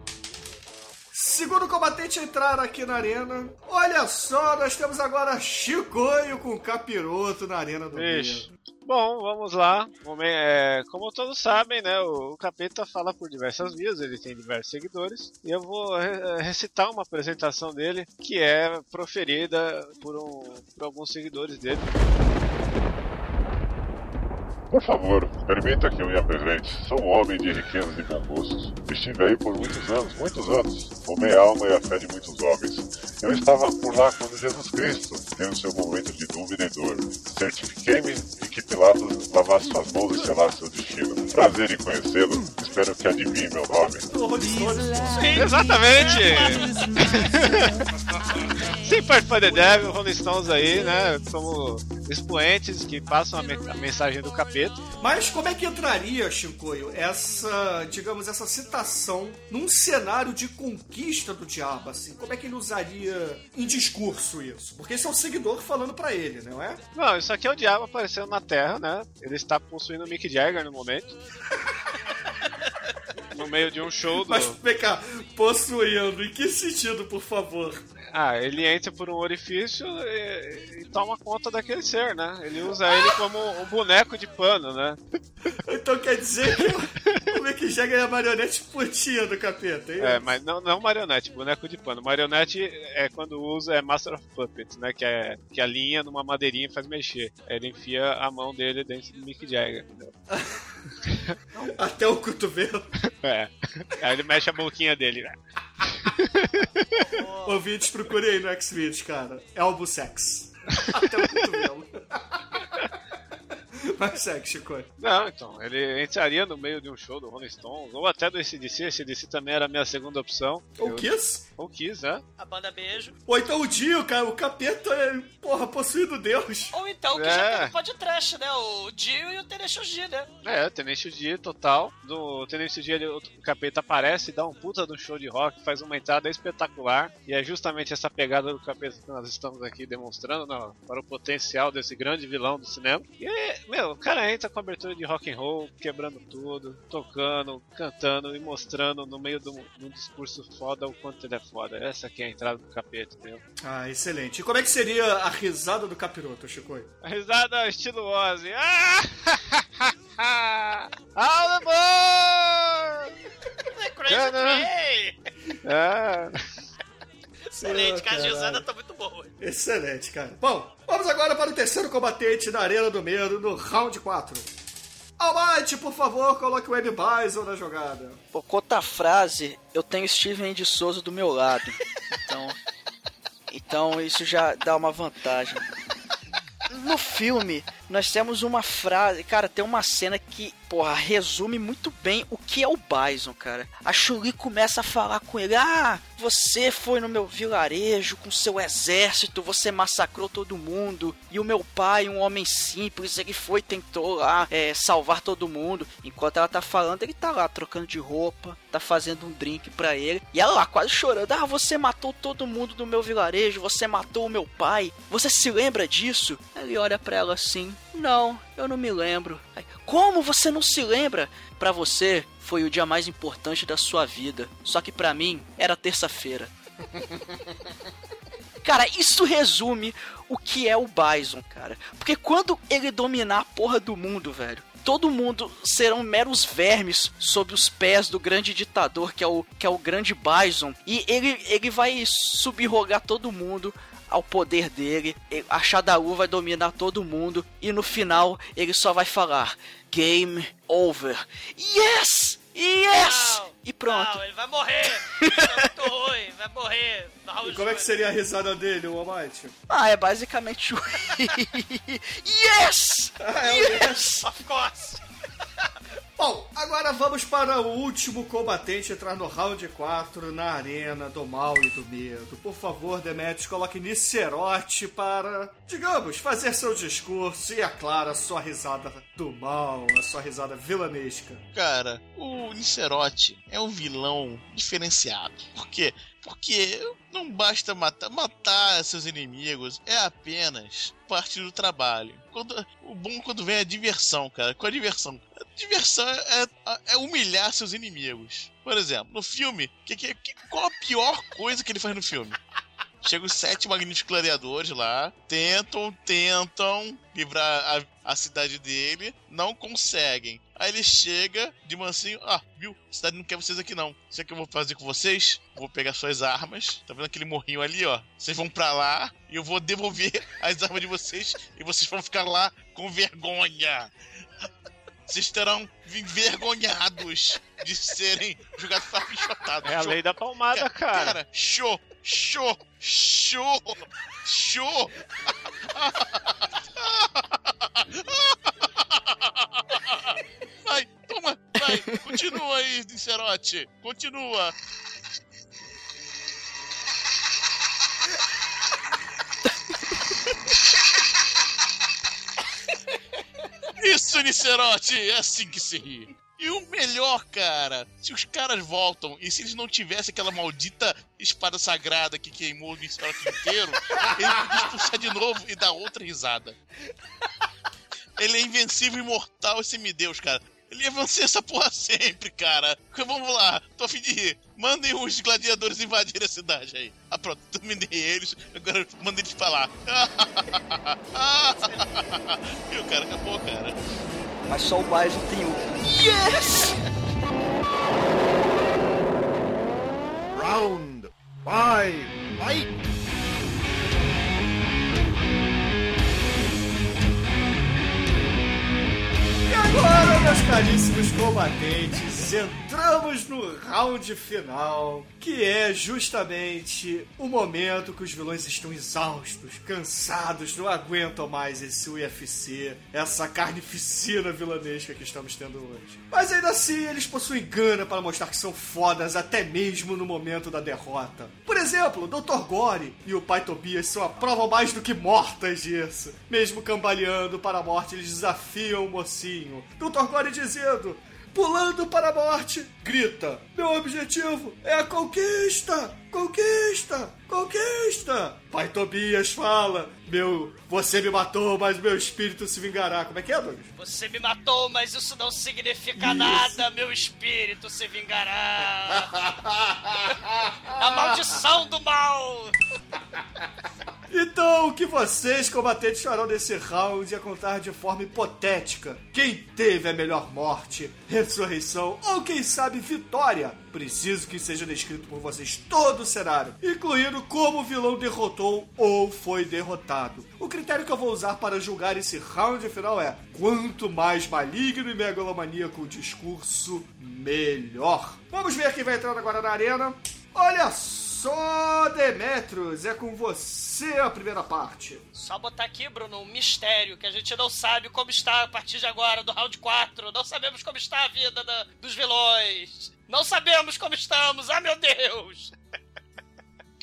B: segundo combatente a entrar aqui na arena, olha só, nós temos agora Chicoio com Capiroto na arena do meio.
F: Bom, vamos lá. É, como todos sabem, né, o, Capeta fala por diversas vias, ele tem diversos seguidores. E eu vou re- recitar uma apresentação dele que é proferida por, um, por alguns seguidores dele.
A: Por favor, permita que eu me apresente. Sou um homem de riquezas e bom gosto. Estive aí por muitos anos, muitos anos. Roubei a alma e a fé de muitos homens. Eu estava por lá quando Jesus Cristo teve seu momento de dúvida e dor. Certifiquei-me e que Pilatos lavasse suas mãos e selasse seu destino. Prazer em conhecê-lo. Espero que adivinhe meu nome.
B: Stones.
F: Exatamente! Simple for the Devil, Rolling Stones aí, né, como expoentes que passam a, me- a mensagem do capeta.
B: Mas como é que entraria, Chicoio, essa, digamos, essa citação num cenário de conquista do diabo, assim? Como é que ele usaria em discurso isso? Porque esse é o seguidor falando pra ele, não é?
F: Não, isso aqui é o diabo aparecendo na Terra, né? Ele está possuindo o Mick Jagger no momento. [LAUGHS] no meio de um show do...
B: Mas vem cá, possuindo, em que sentido, por favor?
F: Ah, ele entra por um orifício e, e toma conta daquele ser, né? Ele usa ele como um boneco de pano, né?
B: Então quer dizer que o Mick Jagger é a marionete putinha do capeta, hein?
F: É, mas não, não marionete, boneco de pano. Marionete é quando usa é Master of Puppets, né? Que é que alinha numa madeirinha e faz mexer. Ele enfia a mão dele dentro do Mick Jagger? [LAUGHS]
B: Até o cotovelo.
F: É. Aí ele mexe a boquinha dele?
B: Ouvintes, procure aí no X-Videos, cara. Elbow Sex. Até o cotovelo. [LAUGHS] [LAUGHS] Mas segue, Chico.
F: Não, então, ele entraria no meio de um show do Rolling Stones, ou até do ACDC, ACDC também era a minha segunda opção.
B: Ou
F: Eu-
B: Kiss?
F: Ou Kiss, né?
C: A banda Beijo.
B: Ou então o Dio, cara. O capeta é, porra, possuído Deus.
C: Ou então, que
F: É.
C: já tem pode trash, né? O Dio e o Tenacious D, né?
F: É, Tenente Dia total. Do Tenente Dia, ele- o capeta aparece, dá um puta do show de rock, faz uma entrada espetacular. E é justamente essa pegada do capeta que nós estamos aqui demonstrando né, para o potencial desse grande vilão do cinema. E, meu, o cara entra com abertura de rock and roll, quebrando tudo, tocando, cantando e mostrando no meio de um, de um discurso foda o quanto ele é foda. Essa aqui é a entrada do capeta, entendeu?
B: Ah, excelente. E como é que seria a risada do capiroto, Chico?
F: A risada estilo Ozzy. Ah! [LAUGHS] All aboard! [LAUGHS]
C: Crazy
F: É, né?
C: Train!
F: É.
C: Excelente,
B: Ah,
C: cara, a
B: caralho.
C: risada tá muito boa.
B: Excelente, cara. Bom, agora para o terceiro combatente da Arena do Medo no round 4. Almighty, por favor, coloque o Web Bison na jogada.
E: Pô, conta a frase, eu tenho Steven de Souza do meu lado. Então, então isso já dá uma vantagem. No filme, nós temos uma frase, cara, tem uma cena que, porra, resume muito bem o que é o Bison, cara. A Shuri começa a falar com ele: "Ah, você foi no meu vilarejo com seu exército, você massacrou todo mundo, e o meu pai, um homem simples, ele foi tentou lá é, salvar todo mundo". Enquanto ela tá falando, ele tá lá trocando de roupa, tá fazendo um drink pra ele, e ela lá quase chorando: "Ah, você matou todo mundo do meu vilarejo, você matou o meu pai. Você se lembra disso?" Ele olha pra ela assim: "Não, eu não me lembro." Aí, Como você não se lembra? Pra você foi o dia mais importante da sua vida, só que pra mim era terça-feira. [LAUGHS] Cara, isso resume o que é o Bison, cara. Porque quando ele dominar a porra do mundo, velho, todo mundo serão meros vermes sob os pés do grande ditador, que é o, que é o grande Bison. E ele, ele vai subrogar todo mundo ao poder dele. A Shadalu vai dominar todo mundo. E no final, ele só vai falar: Game over. Yes! Yes!
C: Não,
E: e pronto.
C: Não, ele vai morrer. [LAUGHS] é muito ruim, vai morrer.
B: E como é que seria a risada dele, o Almighty?
E: Ah, é basicamente o. [LAUGHS] yes!
B: Ah, [LAUGHS] é o
E: yes!
C: Of course.
B: Bom, agora vamos para o último combatente entrar no round 4 na arena do mal e do medo. Por favor, Demetrius, coloque Nicerote para, digamos, fazer seu discurso e, é claro, a sua risada do mal, a sua risada vilanesca.
D: Cara, o Nicerote é um vilão diferenciado. Por quê? Porque não basta matar, matar seus inimigos é apenas parte do trabalho. Quando, o bom é quando vem a diversão, cara. Com a diversão. A diversão é, é humilhar seus inimigos. Por exemplo, no filme, que, que, qual a pior coisa que ele faz no filme? Chega os sete magníficos gladiadores lá, tentam, tentam livrar a, a cidade dele, não conseguem. Aí ele chega de mansinho, ah, viu? A cidade não quer vocês aqui não. Sabe o que eu vou fazer com vocês? Vou pegar suas armas. Tá vendo aquele morrinho ali, ó? Vocês vão pra lá e eu vou devolver [LAUGHS] as armas de vocês e vocês vão ficar lá com vergonha. Vocês terão envergonhados de serem jogados para pichotados.
F: É a lei da palmada, cara.
D: Cara, show, show, show, show. Vai, toma, vai, continua aí, Dicerote, continua. Isso, Nicerote, é assim que se ri. E o melhor, cara, se os caras voltam e se eles não tivessem aquela maldita espada sagrada que queimou o Nicerote inteiro, [LAUGHS] ele podia expulsar de novo e dar outra risada. Ele é invencível, imortal e semideus, cara. Ele ia vencer essa porra sempre, cara. Vamos lá, tô a fim de rir. Mandem os gladiadores invadirem a cidade aí. Ah, pronto, [LAUGHS] dominei eles. Agora mandem eles pra lá. [LAUGHS] Viu, cara? Acabou, cara.
E: Mas só o Bison tem um. Yes! [LAUGHS]
H: Round five, fight!
B: E agora, meus caríssimos combatentes, entramos no round final, que é justamente o momento que os vilões estão exaustos, cansados, não aguentam mais esse UFC, essa carnificina vilanesca que estamos tendo hoje. Mas ainda assim, eles possuem gana para mostrar que são fodas até mesmo no momento da derrota. Por exemplo, Dr. Gore e o pai Tobias são a prova mais do que mortas disso. Mesmo cambaleando para a morte, eles desafiam o mocinho. Dr. Gore dizendo: pulando para a morte, grita: Meu objetivo é a conquista! Conquista! Conquista! Pai Tobias fala: Meu, você me matou, mas meu espírito se vingará. Como é que é, Douglas?
C: Você me matou, mas isso não significa nada. Meu espírito se vingará. a maldição do mal.
B: Então, o que vocês, combatentes, farão nesse round é contar de forma hipotética quem teve a melhor morte, ressurreição ou, quem sabe, vitória. Preciso que seja descrito por vocês todo o cenário, incluindo como o vilão derrotou ou foi derrotado. O critério que eu vou usar para julgar esse round final é: quanto mais maligno e megalomaníaco o discurso, melhor. Vamos ver quem vai entrar agora na arena. Olha só, Demetrius, é com você a primeira parte.
C: Só botar aqui, Bruno, um mistério que a gente não sabe como está a partir de agora, do round 4. Não sabemos como está a vida da- dos vilões. Não sabemos como estamos. Ah, meu Deus! [LAUGHS]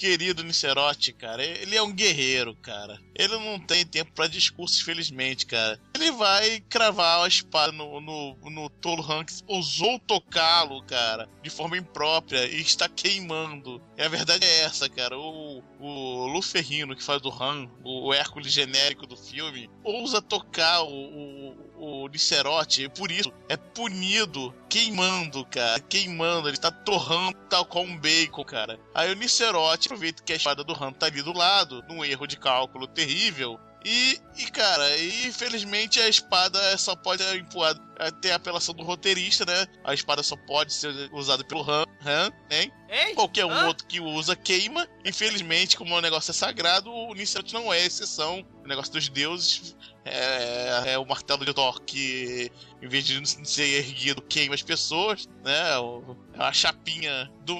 D: Querido Nicerote, cara, ele é um guerreiro, cara. Ele não tem tempo pra discursos, felizmente, cara. Ele vai cravar a espada no, no, no Tolo Hanks, ousou tocá-lo, cara, de forma imprópria e está queimando. E a verdade é essa, cara. O, o Luferrino, que faz do Han, o Hércules genérico do filme, ousa tocar o, o, o Nicerote e por isso é punido queimando, cara. Queimando, ele tá torrando tal qual um bacon, cara. Aí o Nicerote aproveita que a espada do Han tá ali do lado, num erro de cálculo terrível. E, e, cara, e, infelizmente a espada só pode ser empurrada. Tem a apelação do roteirista, né? A espada só pode ser usada pelo Han, Han hein?
C: Hein?
D: Qualquer um outro que usa queima. Infelizmente, como o negócio é sagrado, o Nicerote não é exceção. O negócio dos deuses é, é o martelo de Thor que, em vez de ser erguido, queima as pessoas, né? O- É uma chapinha do,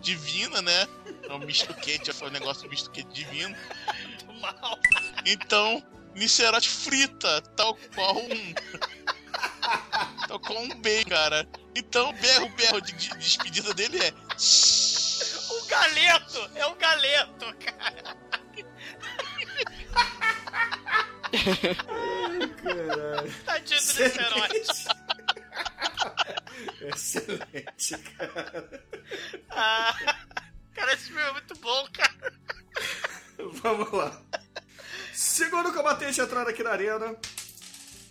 D: divina, né? É um misto quente, é um negócio misto quente divino. Então, Nicerote frita, tal qual um. É o com bem, cara. Então o berro, berro de, de despedida dele é.
C: O galeto! É o galeto, cara!
B: Caralho.
C: Tadinho do Nicerote.
B: Excelente, cara.
C: Ah, cara, esse filme é muito bom, cara. [LAUGHS]
B: Vamos lá. Segundo combatente entrar aqui na arena.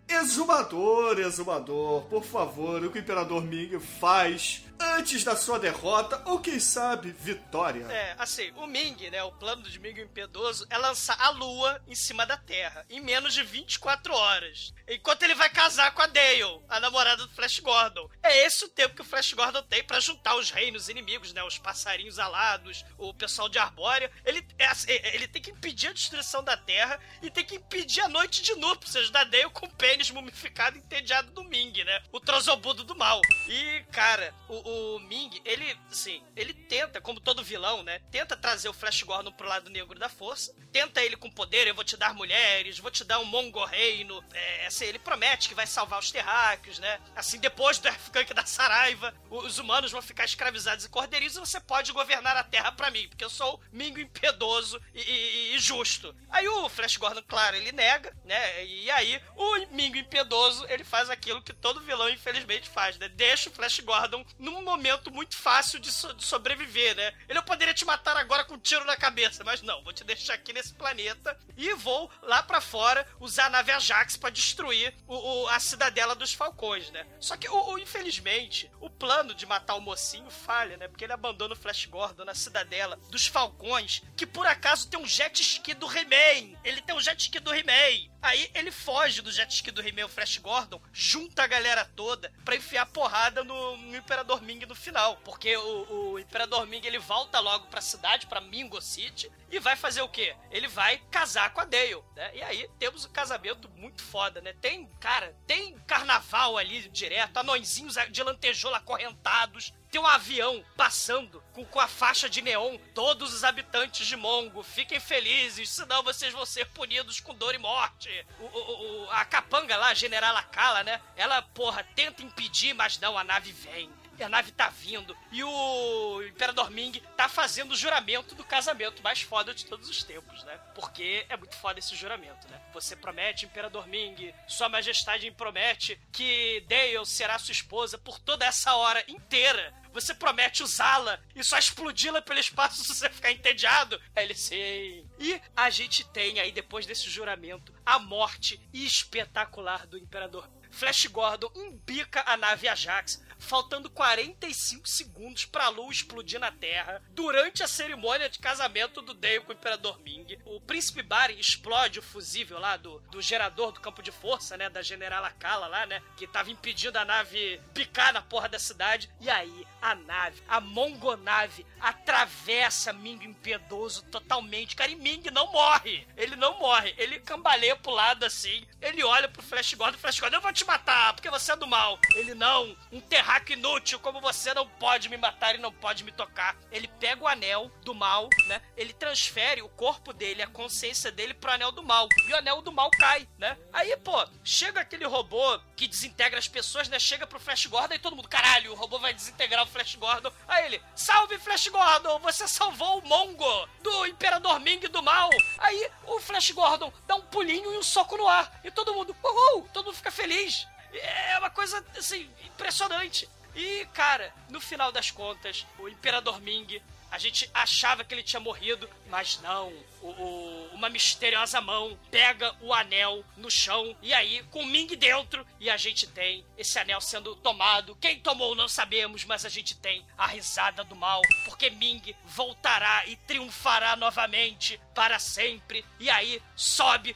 B: Exumador, exumador, por favor, o que o Imperador Ming faz antes da sua derrota ou quem sabe vitória?
C: É, assim, o Ming, né, o plano de Ming o Impiedoso é lançar a Lua em cima da Terra em menos de 24 horas. Enquanto ele vai casar com a Dale, a namorada do Flash Gordon. É esse o tempo que o Flash Gordon tem pra juntar os reinos inimigos, né, os passarinhos alados, o pessoal de Arbórea. Ele, é, assim, ele tem que impedir a destruição da Terra e tem que impedir a noite de núpcias da Dale com o pênis mumificado entediado do Ming, né? O trozobudo do mal. E, cara, o, o Ming, ele, assim, ele tenta, como todo vilão, né? Tenta trazer o Flash Gordon pro lado negro da força. Tenta ele com poder, eu vou te dar mulheres, vou te dar um mongo reino. É, assim, ele promete que vai salvar os terráqueos, né? Assim, depois do [LAUGHS] F-Kunk da Saraiva, os humanos vão ficar escravizados e cordeirinhos e você pode governar a Terra pra mim, porque eu sou Mingo impiedoso e, e- e justo. Aí o Flash Gordon, claro, ele nega, né? E aí o Mingo impiedoso, ele faz aquilo que todo vilão, infelizmente, faz, né? Deixa o Flash Gordon num momento muito fácil de, so- de sobreviver, né? Ele poderia te matar agora com um tiro na cabeça, mas não, vou te deixar aqui nesse planeta e vou lá pra fora usar a nave Ajax pra destruir o, o- a cidadela dos Falcões, né? Só que, o- infelizmente, o plano de matar o mocinho falha, né? Porque ele abandona o Flash Gordon na cidadela dos Falcões, que por acaso tem um jet ski do He-Man. Ele tem um jet ski do He-Man. Aí ele foge do jet ski do He-Man, o Flash Gordon, junta a galera toda pra enfiar porrada no, no Imperador Ming no final. Porque o, o Imperador Ming ele volta logo pra cidade, pra Mingo City, e vai fazer o quê? Ele vai casar com a Dale, né? E aí temos um casamento muito foda, né? Tem, cara, tem carnaval ali direto, anõezinhos de lantejoula acorrentados, tem um avião passando com, com a faixa de neon. Todos os habitantes de Mongo, fiquem felizes, senão vocês vão ser punidos com dor e morte. O, o- o- a capanga lá, a General Akala, né? Ela, porra, tenta impedir, mas não, a nave vem. E a nave tá vindo. E o Imperador Ming tá fazendo o juramento do casamento mais foda de todos os tempos, né? Porque é muito foda esse juramento, né? Você promete, Imperador Ming, Sua Majestade promete que Dale será sua esposa por toda essa hora inteira. Você promete usá-la e só explodi-la pelo espaço [LAUGHS] se você ficar entediado. Ele, sim. E a gente tem aí, depois desse juramento, a morte espetacular do Imperador. Flash Gordon embica a nave Ajax, faltando 45 segundos pra lua explodir na Terra, durante a cerimônia de casamento do Dale com o Imperador Ming. O Príncipe Bari explode o fusível lá do, do gerador do campo de força, né, da General Akala lá, né, que tava impedindo a nave picar na porra da cidade. E aí, a nave, a mongonave, atravessa Ming impiedoso totalmente. Cara, e Ming não morre. Ele não morre. Ele cambaleia pro lado assim. Ele olha pro Flash Gordon. Flash Gordon, eu vou te matar, porque você é do mal. Ele não. Um terráqueo inútil como você não pode me matar e não pode me tocar. Ele pega o anel do mal, né? Ele transfere o corpo dele, a consciência dele pro anel do mal. E o anel do mal cai, né? Aí, pô, chega aquele robô que desintegra as pessoas, né? Chega pro Flash Gordon e todo mundo, caralho, o robô vai desintegrar o Flash Gordon. Aí ele, salve Flash Gordon, você salvou o Mongo do Imperador Ming do mal. Aí o Flash Gordon dá um pulinho e um soco no ar. E todo mundo, uhul, todo mundo fica feliz. É uma coisa, assim, impressionante. E, cara, no final das contas, o Imperador Ming, a gente achava que ele tinha morrido, mas não. O, o- uma misteriosa mão pega o anel no chão, e aí, com o Ming dentro, e a gente tem esse anel sendo tomado. Quem tomou não sabemos, mas a gente tem a risada do mal, porque Ming voltará e triunfará novamente para sempre. E aí, sobe.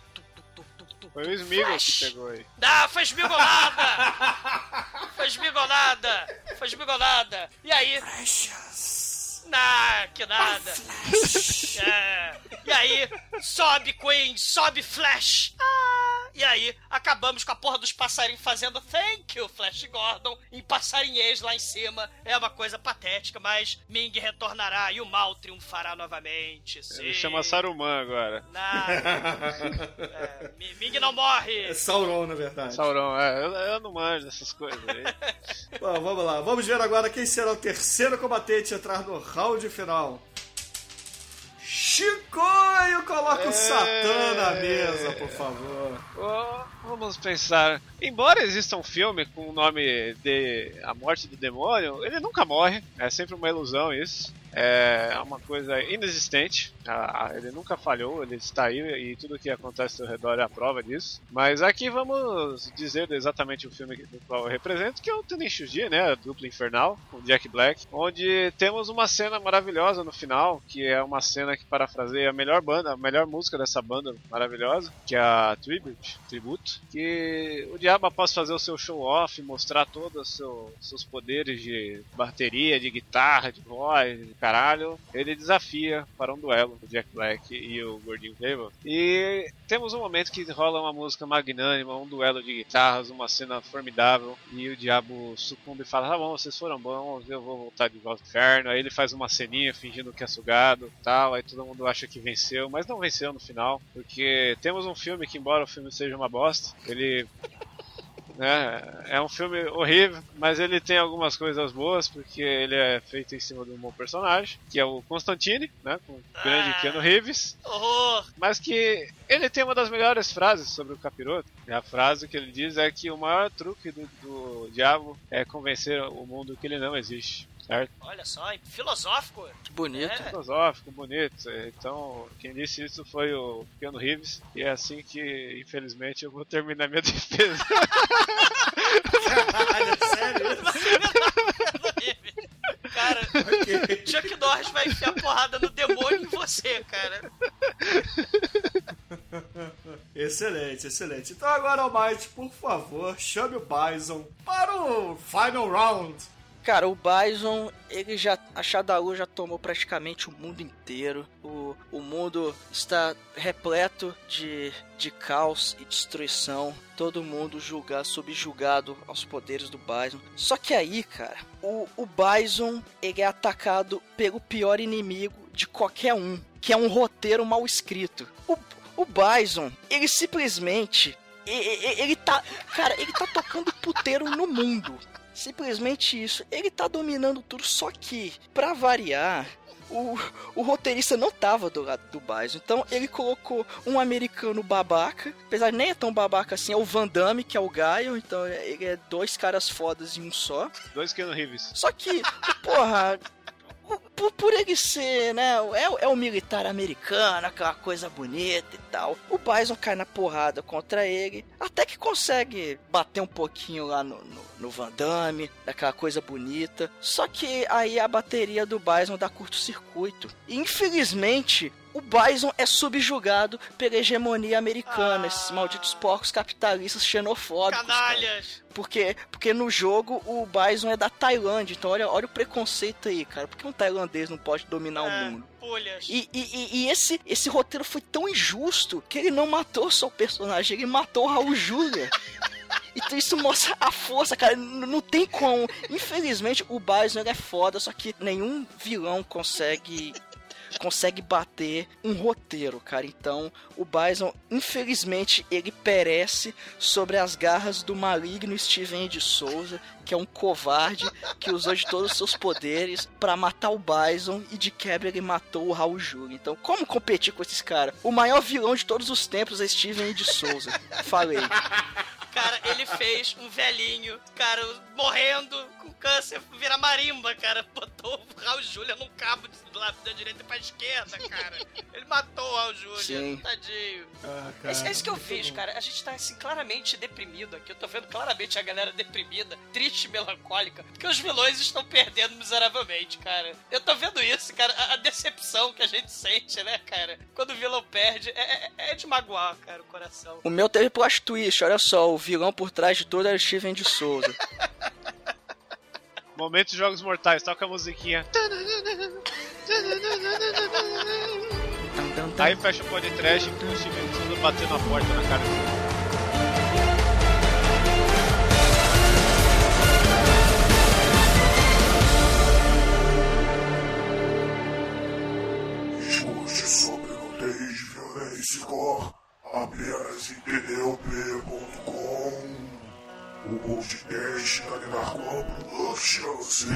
F: Foi o
C: Flash.
F: que pegou aí.
C: Ah, foi esmigolada! foi esmigolada! Foi esmigolada! E aí? Ah, que nada! É. E aí, sobe Queen, sobe Flash! Ah, E aí acabamos com a porra dos passarinhos fazendo thank you, Flash Gordon, em passarinhês lá em cima. É uma coisa patética, mas Ming retornará e o mal triunfará novamente. Sim.
F: Ele chama Saruman agora.
C: Nada. É, Mi- Ming não morre.
B: É Sauron, na verdade.
F: Sauron, é, eu, eu não manjo dessas coisas aí. [LAUGHS]
B: Bom, vamos lá. Vamos ver agora quem será o terceiro combatente a entrar no round final. Chicoio, coloca o Satã na mesa, por favor.
F: Ó, Vamos pensar. Embora exista um filme com o nome de A Morte do Demônio, ele nunca morre. É sempre uma ilusão isso. É uma coisa inexistente. Ele nunca falhou, ele está aí e tudo que acontece ao redor é a prova disso. Mas aqui vamos dizer exatamente o filme qual eu represento, que é o Tenenchuji, né? A dupla infernal, com Jack Black, onde temos uma cena maravilhosa no final, que é uma cena que parafraseia a melhor banda, a melhor música dessa banda maravilhosa, que é a Tribute, Tributo, que o diabo após fazer o seu show off, mostrar todos os seu, seus poderes de bateria, de guitarra, de voz, caralho, ele desafia para um duelo o Jack Black e o Gordinho Cable. E temos um momento que rola uma música magnânima, um duelo de guitarras, uma cena formidável, e o diabo sucumbe e fala: Tá bom, vocês foram bons, eu vou voltar de volta ao inferno. Aí ele faz uma ceninha fingindo que é sugado tal, aí todo mundo acha que venceu, mas não venceu no final, porque temos um filme que, embora o filme seja uma bosta, ele né? É um filme horrível, mas ele tem algumas coisas boas, porque ele é feito em cima de um bom personagem, que é o Constantine, né? Com o grande
C: Ah.
F: Keanu Reeves,
C: Horror.
F: mas que ele tem uma das melhores frases sobre o capiroto. E a frase que ele diz é que o maior truque do, do diabo é convencer o mundo que ele não existe. Certo?
C: Olha só, filosófico.
E: Que bonito.
C: É.
F: Filosófico, bonito. Então, quem disse isso foi o Keanu Reeves. E é assim que, infelizmente, eu vou terminar minha [LAUGHS] defesa.
B: Caralho, sério? [LAUGHS]
C: Cara,
B: Ok.
C: Chuck Norris vai enfiar porrada no demônio em você, cara.
B: Excelente, excelente. Então agora, Almighty, por favor, chame o Bison para o final round.
E: Cara, o Bison, ele já. A Shadalu já tomou praticamente o mundo inteiro. O, o mundo está repleto de, de caos e destruição. Todo mundo julga, subjugado aos poderes do Bison. Só que aí, cara, o, o Bison ele é atacado pelo pior inimigo de qualquer um, que é um roteiro mal escrito. O, o Bison, ele simplesmente. e- e- Ele tá. Cara, ele tá tocando puteiro no mundo. Simplesmente isso. Ele tá dominando tudo, só que, pra variar, o, o roteirista não tava do lado do Bison. Então ele colocou um americano babaca, apesar de nem é tão babaca assim, é o Van Damme, que é o Gaio, então ele é dois caras fodas em um só.
F: Dois Keanu Reeves.
E: Só que, porra, por, por ele ser, né, é, é o militar americano, aquela coisa bonita e tal. O Bison cai na porrada contra ele, até que consegue bater um pouquinho lá no, no, no Van Damme, daquela coisa bonita. Só que aí a bateria do Bison dá curto-circuito. Infelizmente. O Bison é subjugado pela hegemonia americana,
C: Ah.
E: esses malditos porcos capitalistas xenofóbicos. cara.
C: Canalhas.
E: Porque, porque no jogo o Bison é da Tailândia, então olha, olha o preconceito aí, cara. Por que um tailandês não pode dominar o
C: É,
E: mundo?
C: Pulhas.
E: E, e, e- esse, esse roteiro foi tão injusto que ele não matou só o personagem, ele matou o Raul Júlia. [LAUGHS] Então isso mostra a força, cara. Não tem como. Infelizmente o Bison é foda, só que nenhum vilão consegue consegue bater um roteiro, cara. Então, o Bison, infelizmente, ele perece sobre as garras do maligno Steven de Souza, que é um covarde que usou de todos os seus poderes pra matar o Bison e de quebra ele matou o Raul Júlia. Então, como competir com esses caras? O maior vilão de todos os tempos é Steven de Souza. Falei.
C: Cara, ele fez um velhinho, cara, morrendo com câncer, vira marimba, cara. Botou o Raul Júlia num cabo de lado da direita pra esquerda, cara. Ele matou o Raul Júlia,
E: Sim.
C: tadinho.
B: Ah,
C: É, isso- é isso que eu vejo,
B: bom.
C: cara. A gente tá assim, claramente deprimido aqui. Eu tô vendo claramente a galera deprimida, triste e melancólica, porque os vilões estão perdendo miseravelmente, cara. Eu tô vendo isso, cara. A, a decepção que a gente sente, né, cara? Quando o vilão perde, é, é- é de magoar, cara, o coração.
E: O meu teve plot twist, olha só, o vilão por trás de todo era o Steven de Souza.
F: Momento de Jogos Mortais, toca a musiquinha. Aí fecha o podcast e o Steven de Souza batendo a porta na cara dele.
A: Escute sobre nudez, violência
B: e Cor abrasideneop.com o podcast da Narcom Productions.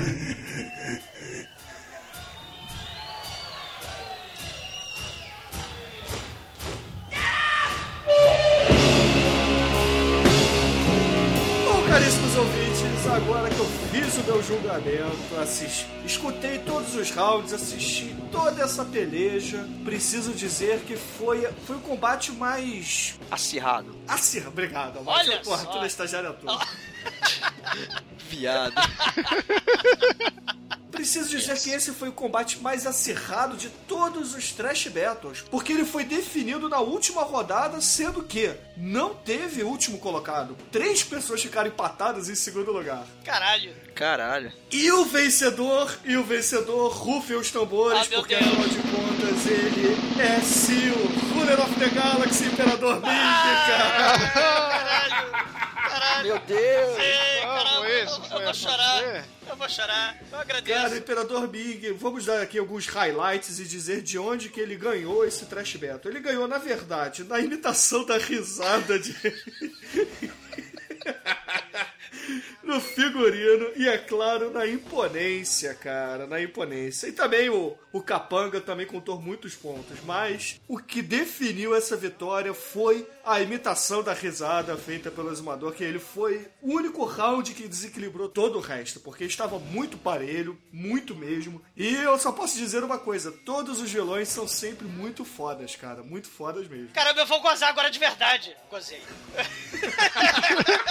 B: Fiz o meu julgamento, assisti, escutei todos os rounds, assisti toda essa peleja, preciso dizer que foi, foi o combate mais
E: Acirrado.
B: acirrado. Obrigado,
C: Olha
B: Amado. Porra,
C: só.
B: tu na estagiária toda. [LAUGHS]
E: Viado. [LAUGHS]
B: Preciso dizer que esse foi o combate mais acirrado de todos os Trash Battles, porque ele foi definido na última rodada, sendo que não teve último colocado. Três pessoas ficaram empatadas em segundo lugar.
C: Caralho.
E: Caralho.
B: E o vencedor, e o vencedor, rufem os tambores,
C: Ah,
B: porque
C: Deus.
B: afinal de contas ele é Seal, Ruler of the Galaxy, Imperador Ming, cara.
C: Caralho. Caralho.
E: Meu Deus.
C: Ei, caramba,
F: isso
C: eu, eu vou chorar.
F: acontecer?
C: Eu vou chorar. Eu agradeço.
B: Cara, Imperador Big, vamos dar aqui alguns highlights e dizer de onde que ele ganhou esse Trash Battle. Ele ganhou, na verdade, na imitação da risada de... [LAUGHS] [LAUGHS] no figurino e, é claro, na imponência, cara, na imponência. E também o, o Capanga também contou muitos pontos, mas o que definiu essa vitória foi a imitação da risada feita pelo exumador, que ele foi o único round que desequilibrou todo o resto, porque estava muito parelho, muito mesmo. E eu só posso dizer uma coisa, todos os vilões são sempre muito fodas, cara, muito fodas mesmo.
C: Caramba, eu vou gozar agora de verdade. Gozei. [LAUGHS]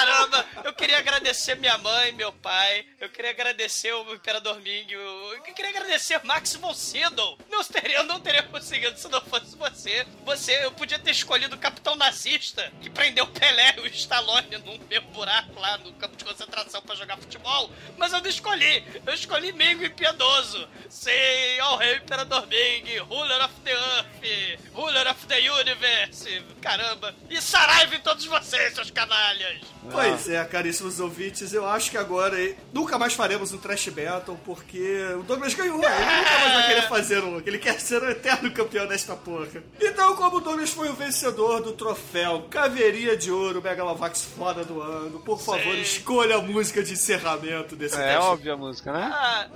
C: Caramba, eu queria agradecer minha mãe, meu pai, eu queria agradecer o Imperador Ming, eu queria agradecer Max von Sydow. Não teria, não teria conseguido se não fosse você. Você, eu podia ter escolhido o capitão nazista que prendeu Pelé e o Stallone num meu buraco lá no campo de concentração pra jogar futebol, mas eu não escolhi. Eu escolhi Mingo impiedoso. Sim, ao rei Imperador Ming, ruler of the the universe. Caramba. E Saraiva em todos vocês, seus canalhas.
B: Pois é, caríssimos ouvintes, eu acho que agora nunca mais faremos um Trash Battle, porque o Douglas ganhou, ele nunca mais vai querer fazer um, ele quer ser o eterno campeão desta porra. Então, como o Douglas foi o vencedor do troféu Caveirinha de Ouro Megalovax Foda do Ano, por favor,
C: Sim.
B: escolha a música de encerramento desse
F: É
B: Trash
F: óbvia a música, né?
C: Ah,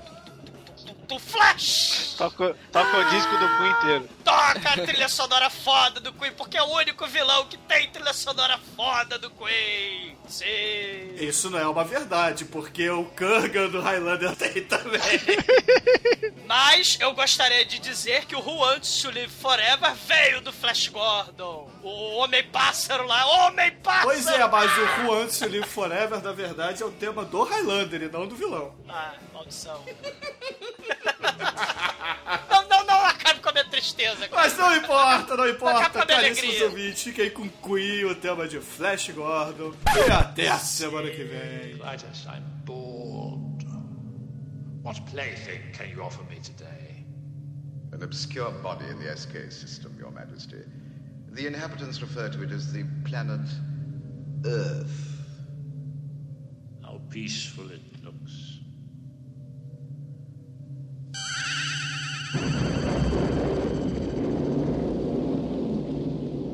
C: tu Flash!
F: Toca, toca o disco do Queen inteiro.
C: Toca a trilha [LAUGHS] sonora foda do Queen, porque é o único vilão que tem trilha sonora foda do Queen. Sim.
B: Isso não é uma verdade, porque o Kurgan do Highlander [LAUGHS] tem também. [LAUGHS]
C: Mas eu gostaria de dizer que o Who Wants to Live Forever veio do Flash Gordon. O Homem-Pássaro lá, Homem-Pássaro!
B: Pois é, mas o Who Wants to Live Forever, na verdade, é o tema do Highlander e não do vilão.
C: Ah, maldição. [LAUGHS] não, não, não acabe com a minha tristeza. cara.
B: Mas não importa, não importa. Caríssimos
C: alegria.
B: ouvintes, fiquem com Queen, o tema de Flash Gordon. E até a semana que vem.
J: Clytus, I'm bored. What plaything can you offer me today?
K: An obscure body in the SK system, Your Majesty. The inhabitants refer to it as the planet Earth.
J: How peaceful it looks.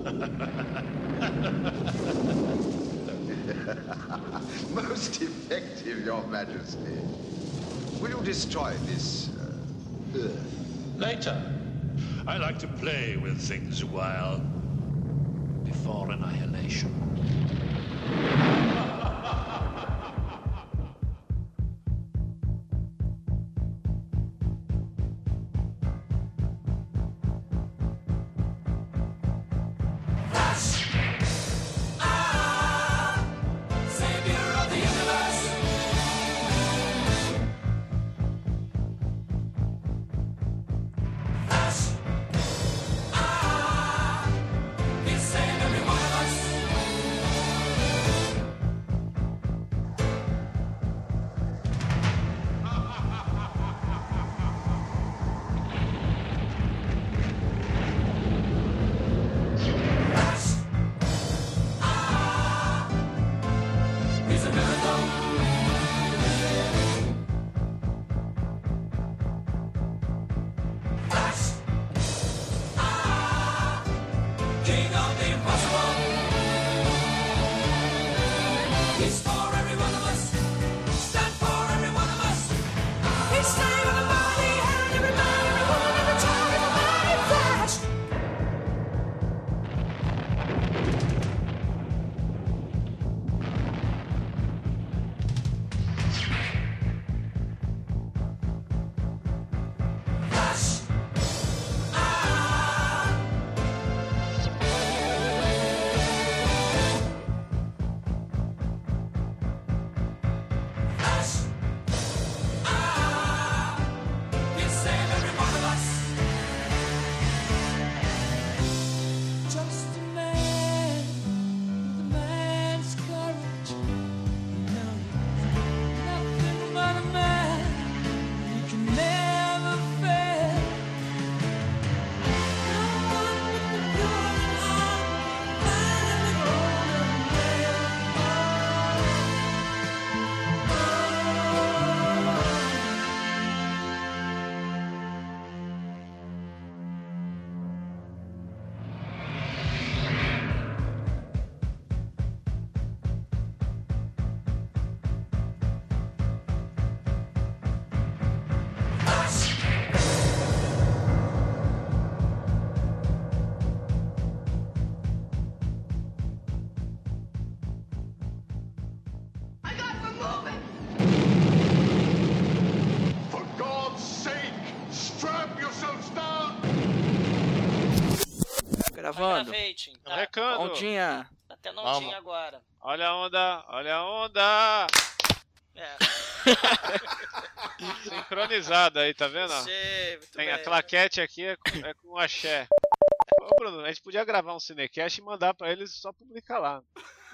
J: [LAUGHS]
K: Most effective, Your Majesty. Will you destroy this uh, Earth?
J: Later. I like to play with things a while
L: for
M: annihilation. Tim.
F: Recando.
E: Ondinha.
M: tendo
C: Calma.
M: ondinha agora.
F: Olha a onda, olha a onda.
M: É, [LAUGHS]
F: Sincronizada aí, tá vendo?
M: sei, muito
F: Tem
M: bem.
F: a claquete aqui é com, é com axé. Ô Bruno, a gente podia gravar um Cinecast e mandar pra eles só publicar lá.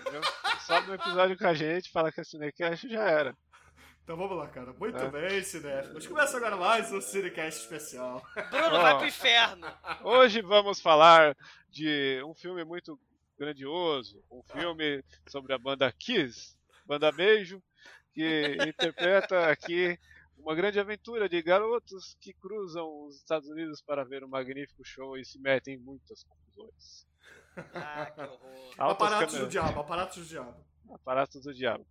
F: Entendeu? Sobe um episódio com a gente, fala que é Cinecast e já era.
B: Então vamos lá, cara. Muito
F: É.
B: bem, cinéfilos. Começa agora mais um Cinecast especial.
M: Bruno, vai pro inferno. [LAUGHS]
F: Hoje vamos falar de um filme muito grandioso, um filme sobre a banda Kiss, banda Beijo, que [LAUGHS] interpreta aqui uma grande aventura de garotos que cruzam os Estados Unidos para ver um magnífico show e se metem em muitas confusões.
M: Ah, que horror.
B: Aparatos do diabo, aparatos do diabo.
F: Aparatos do diabo.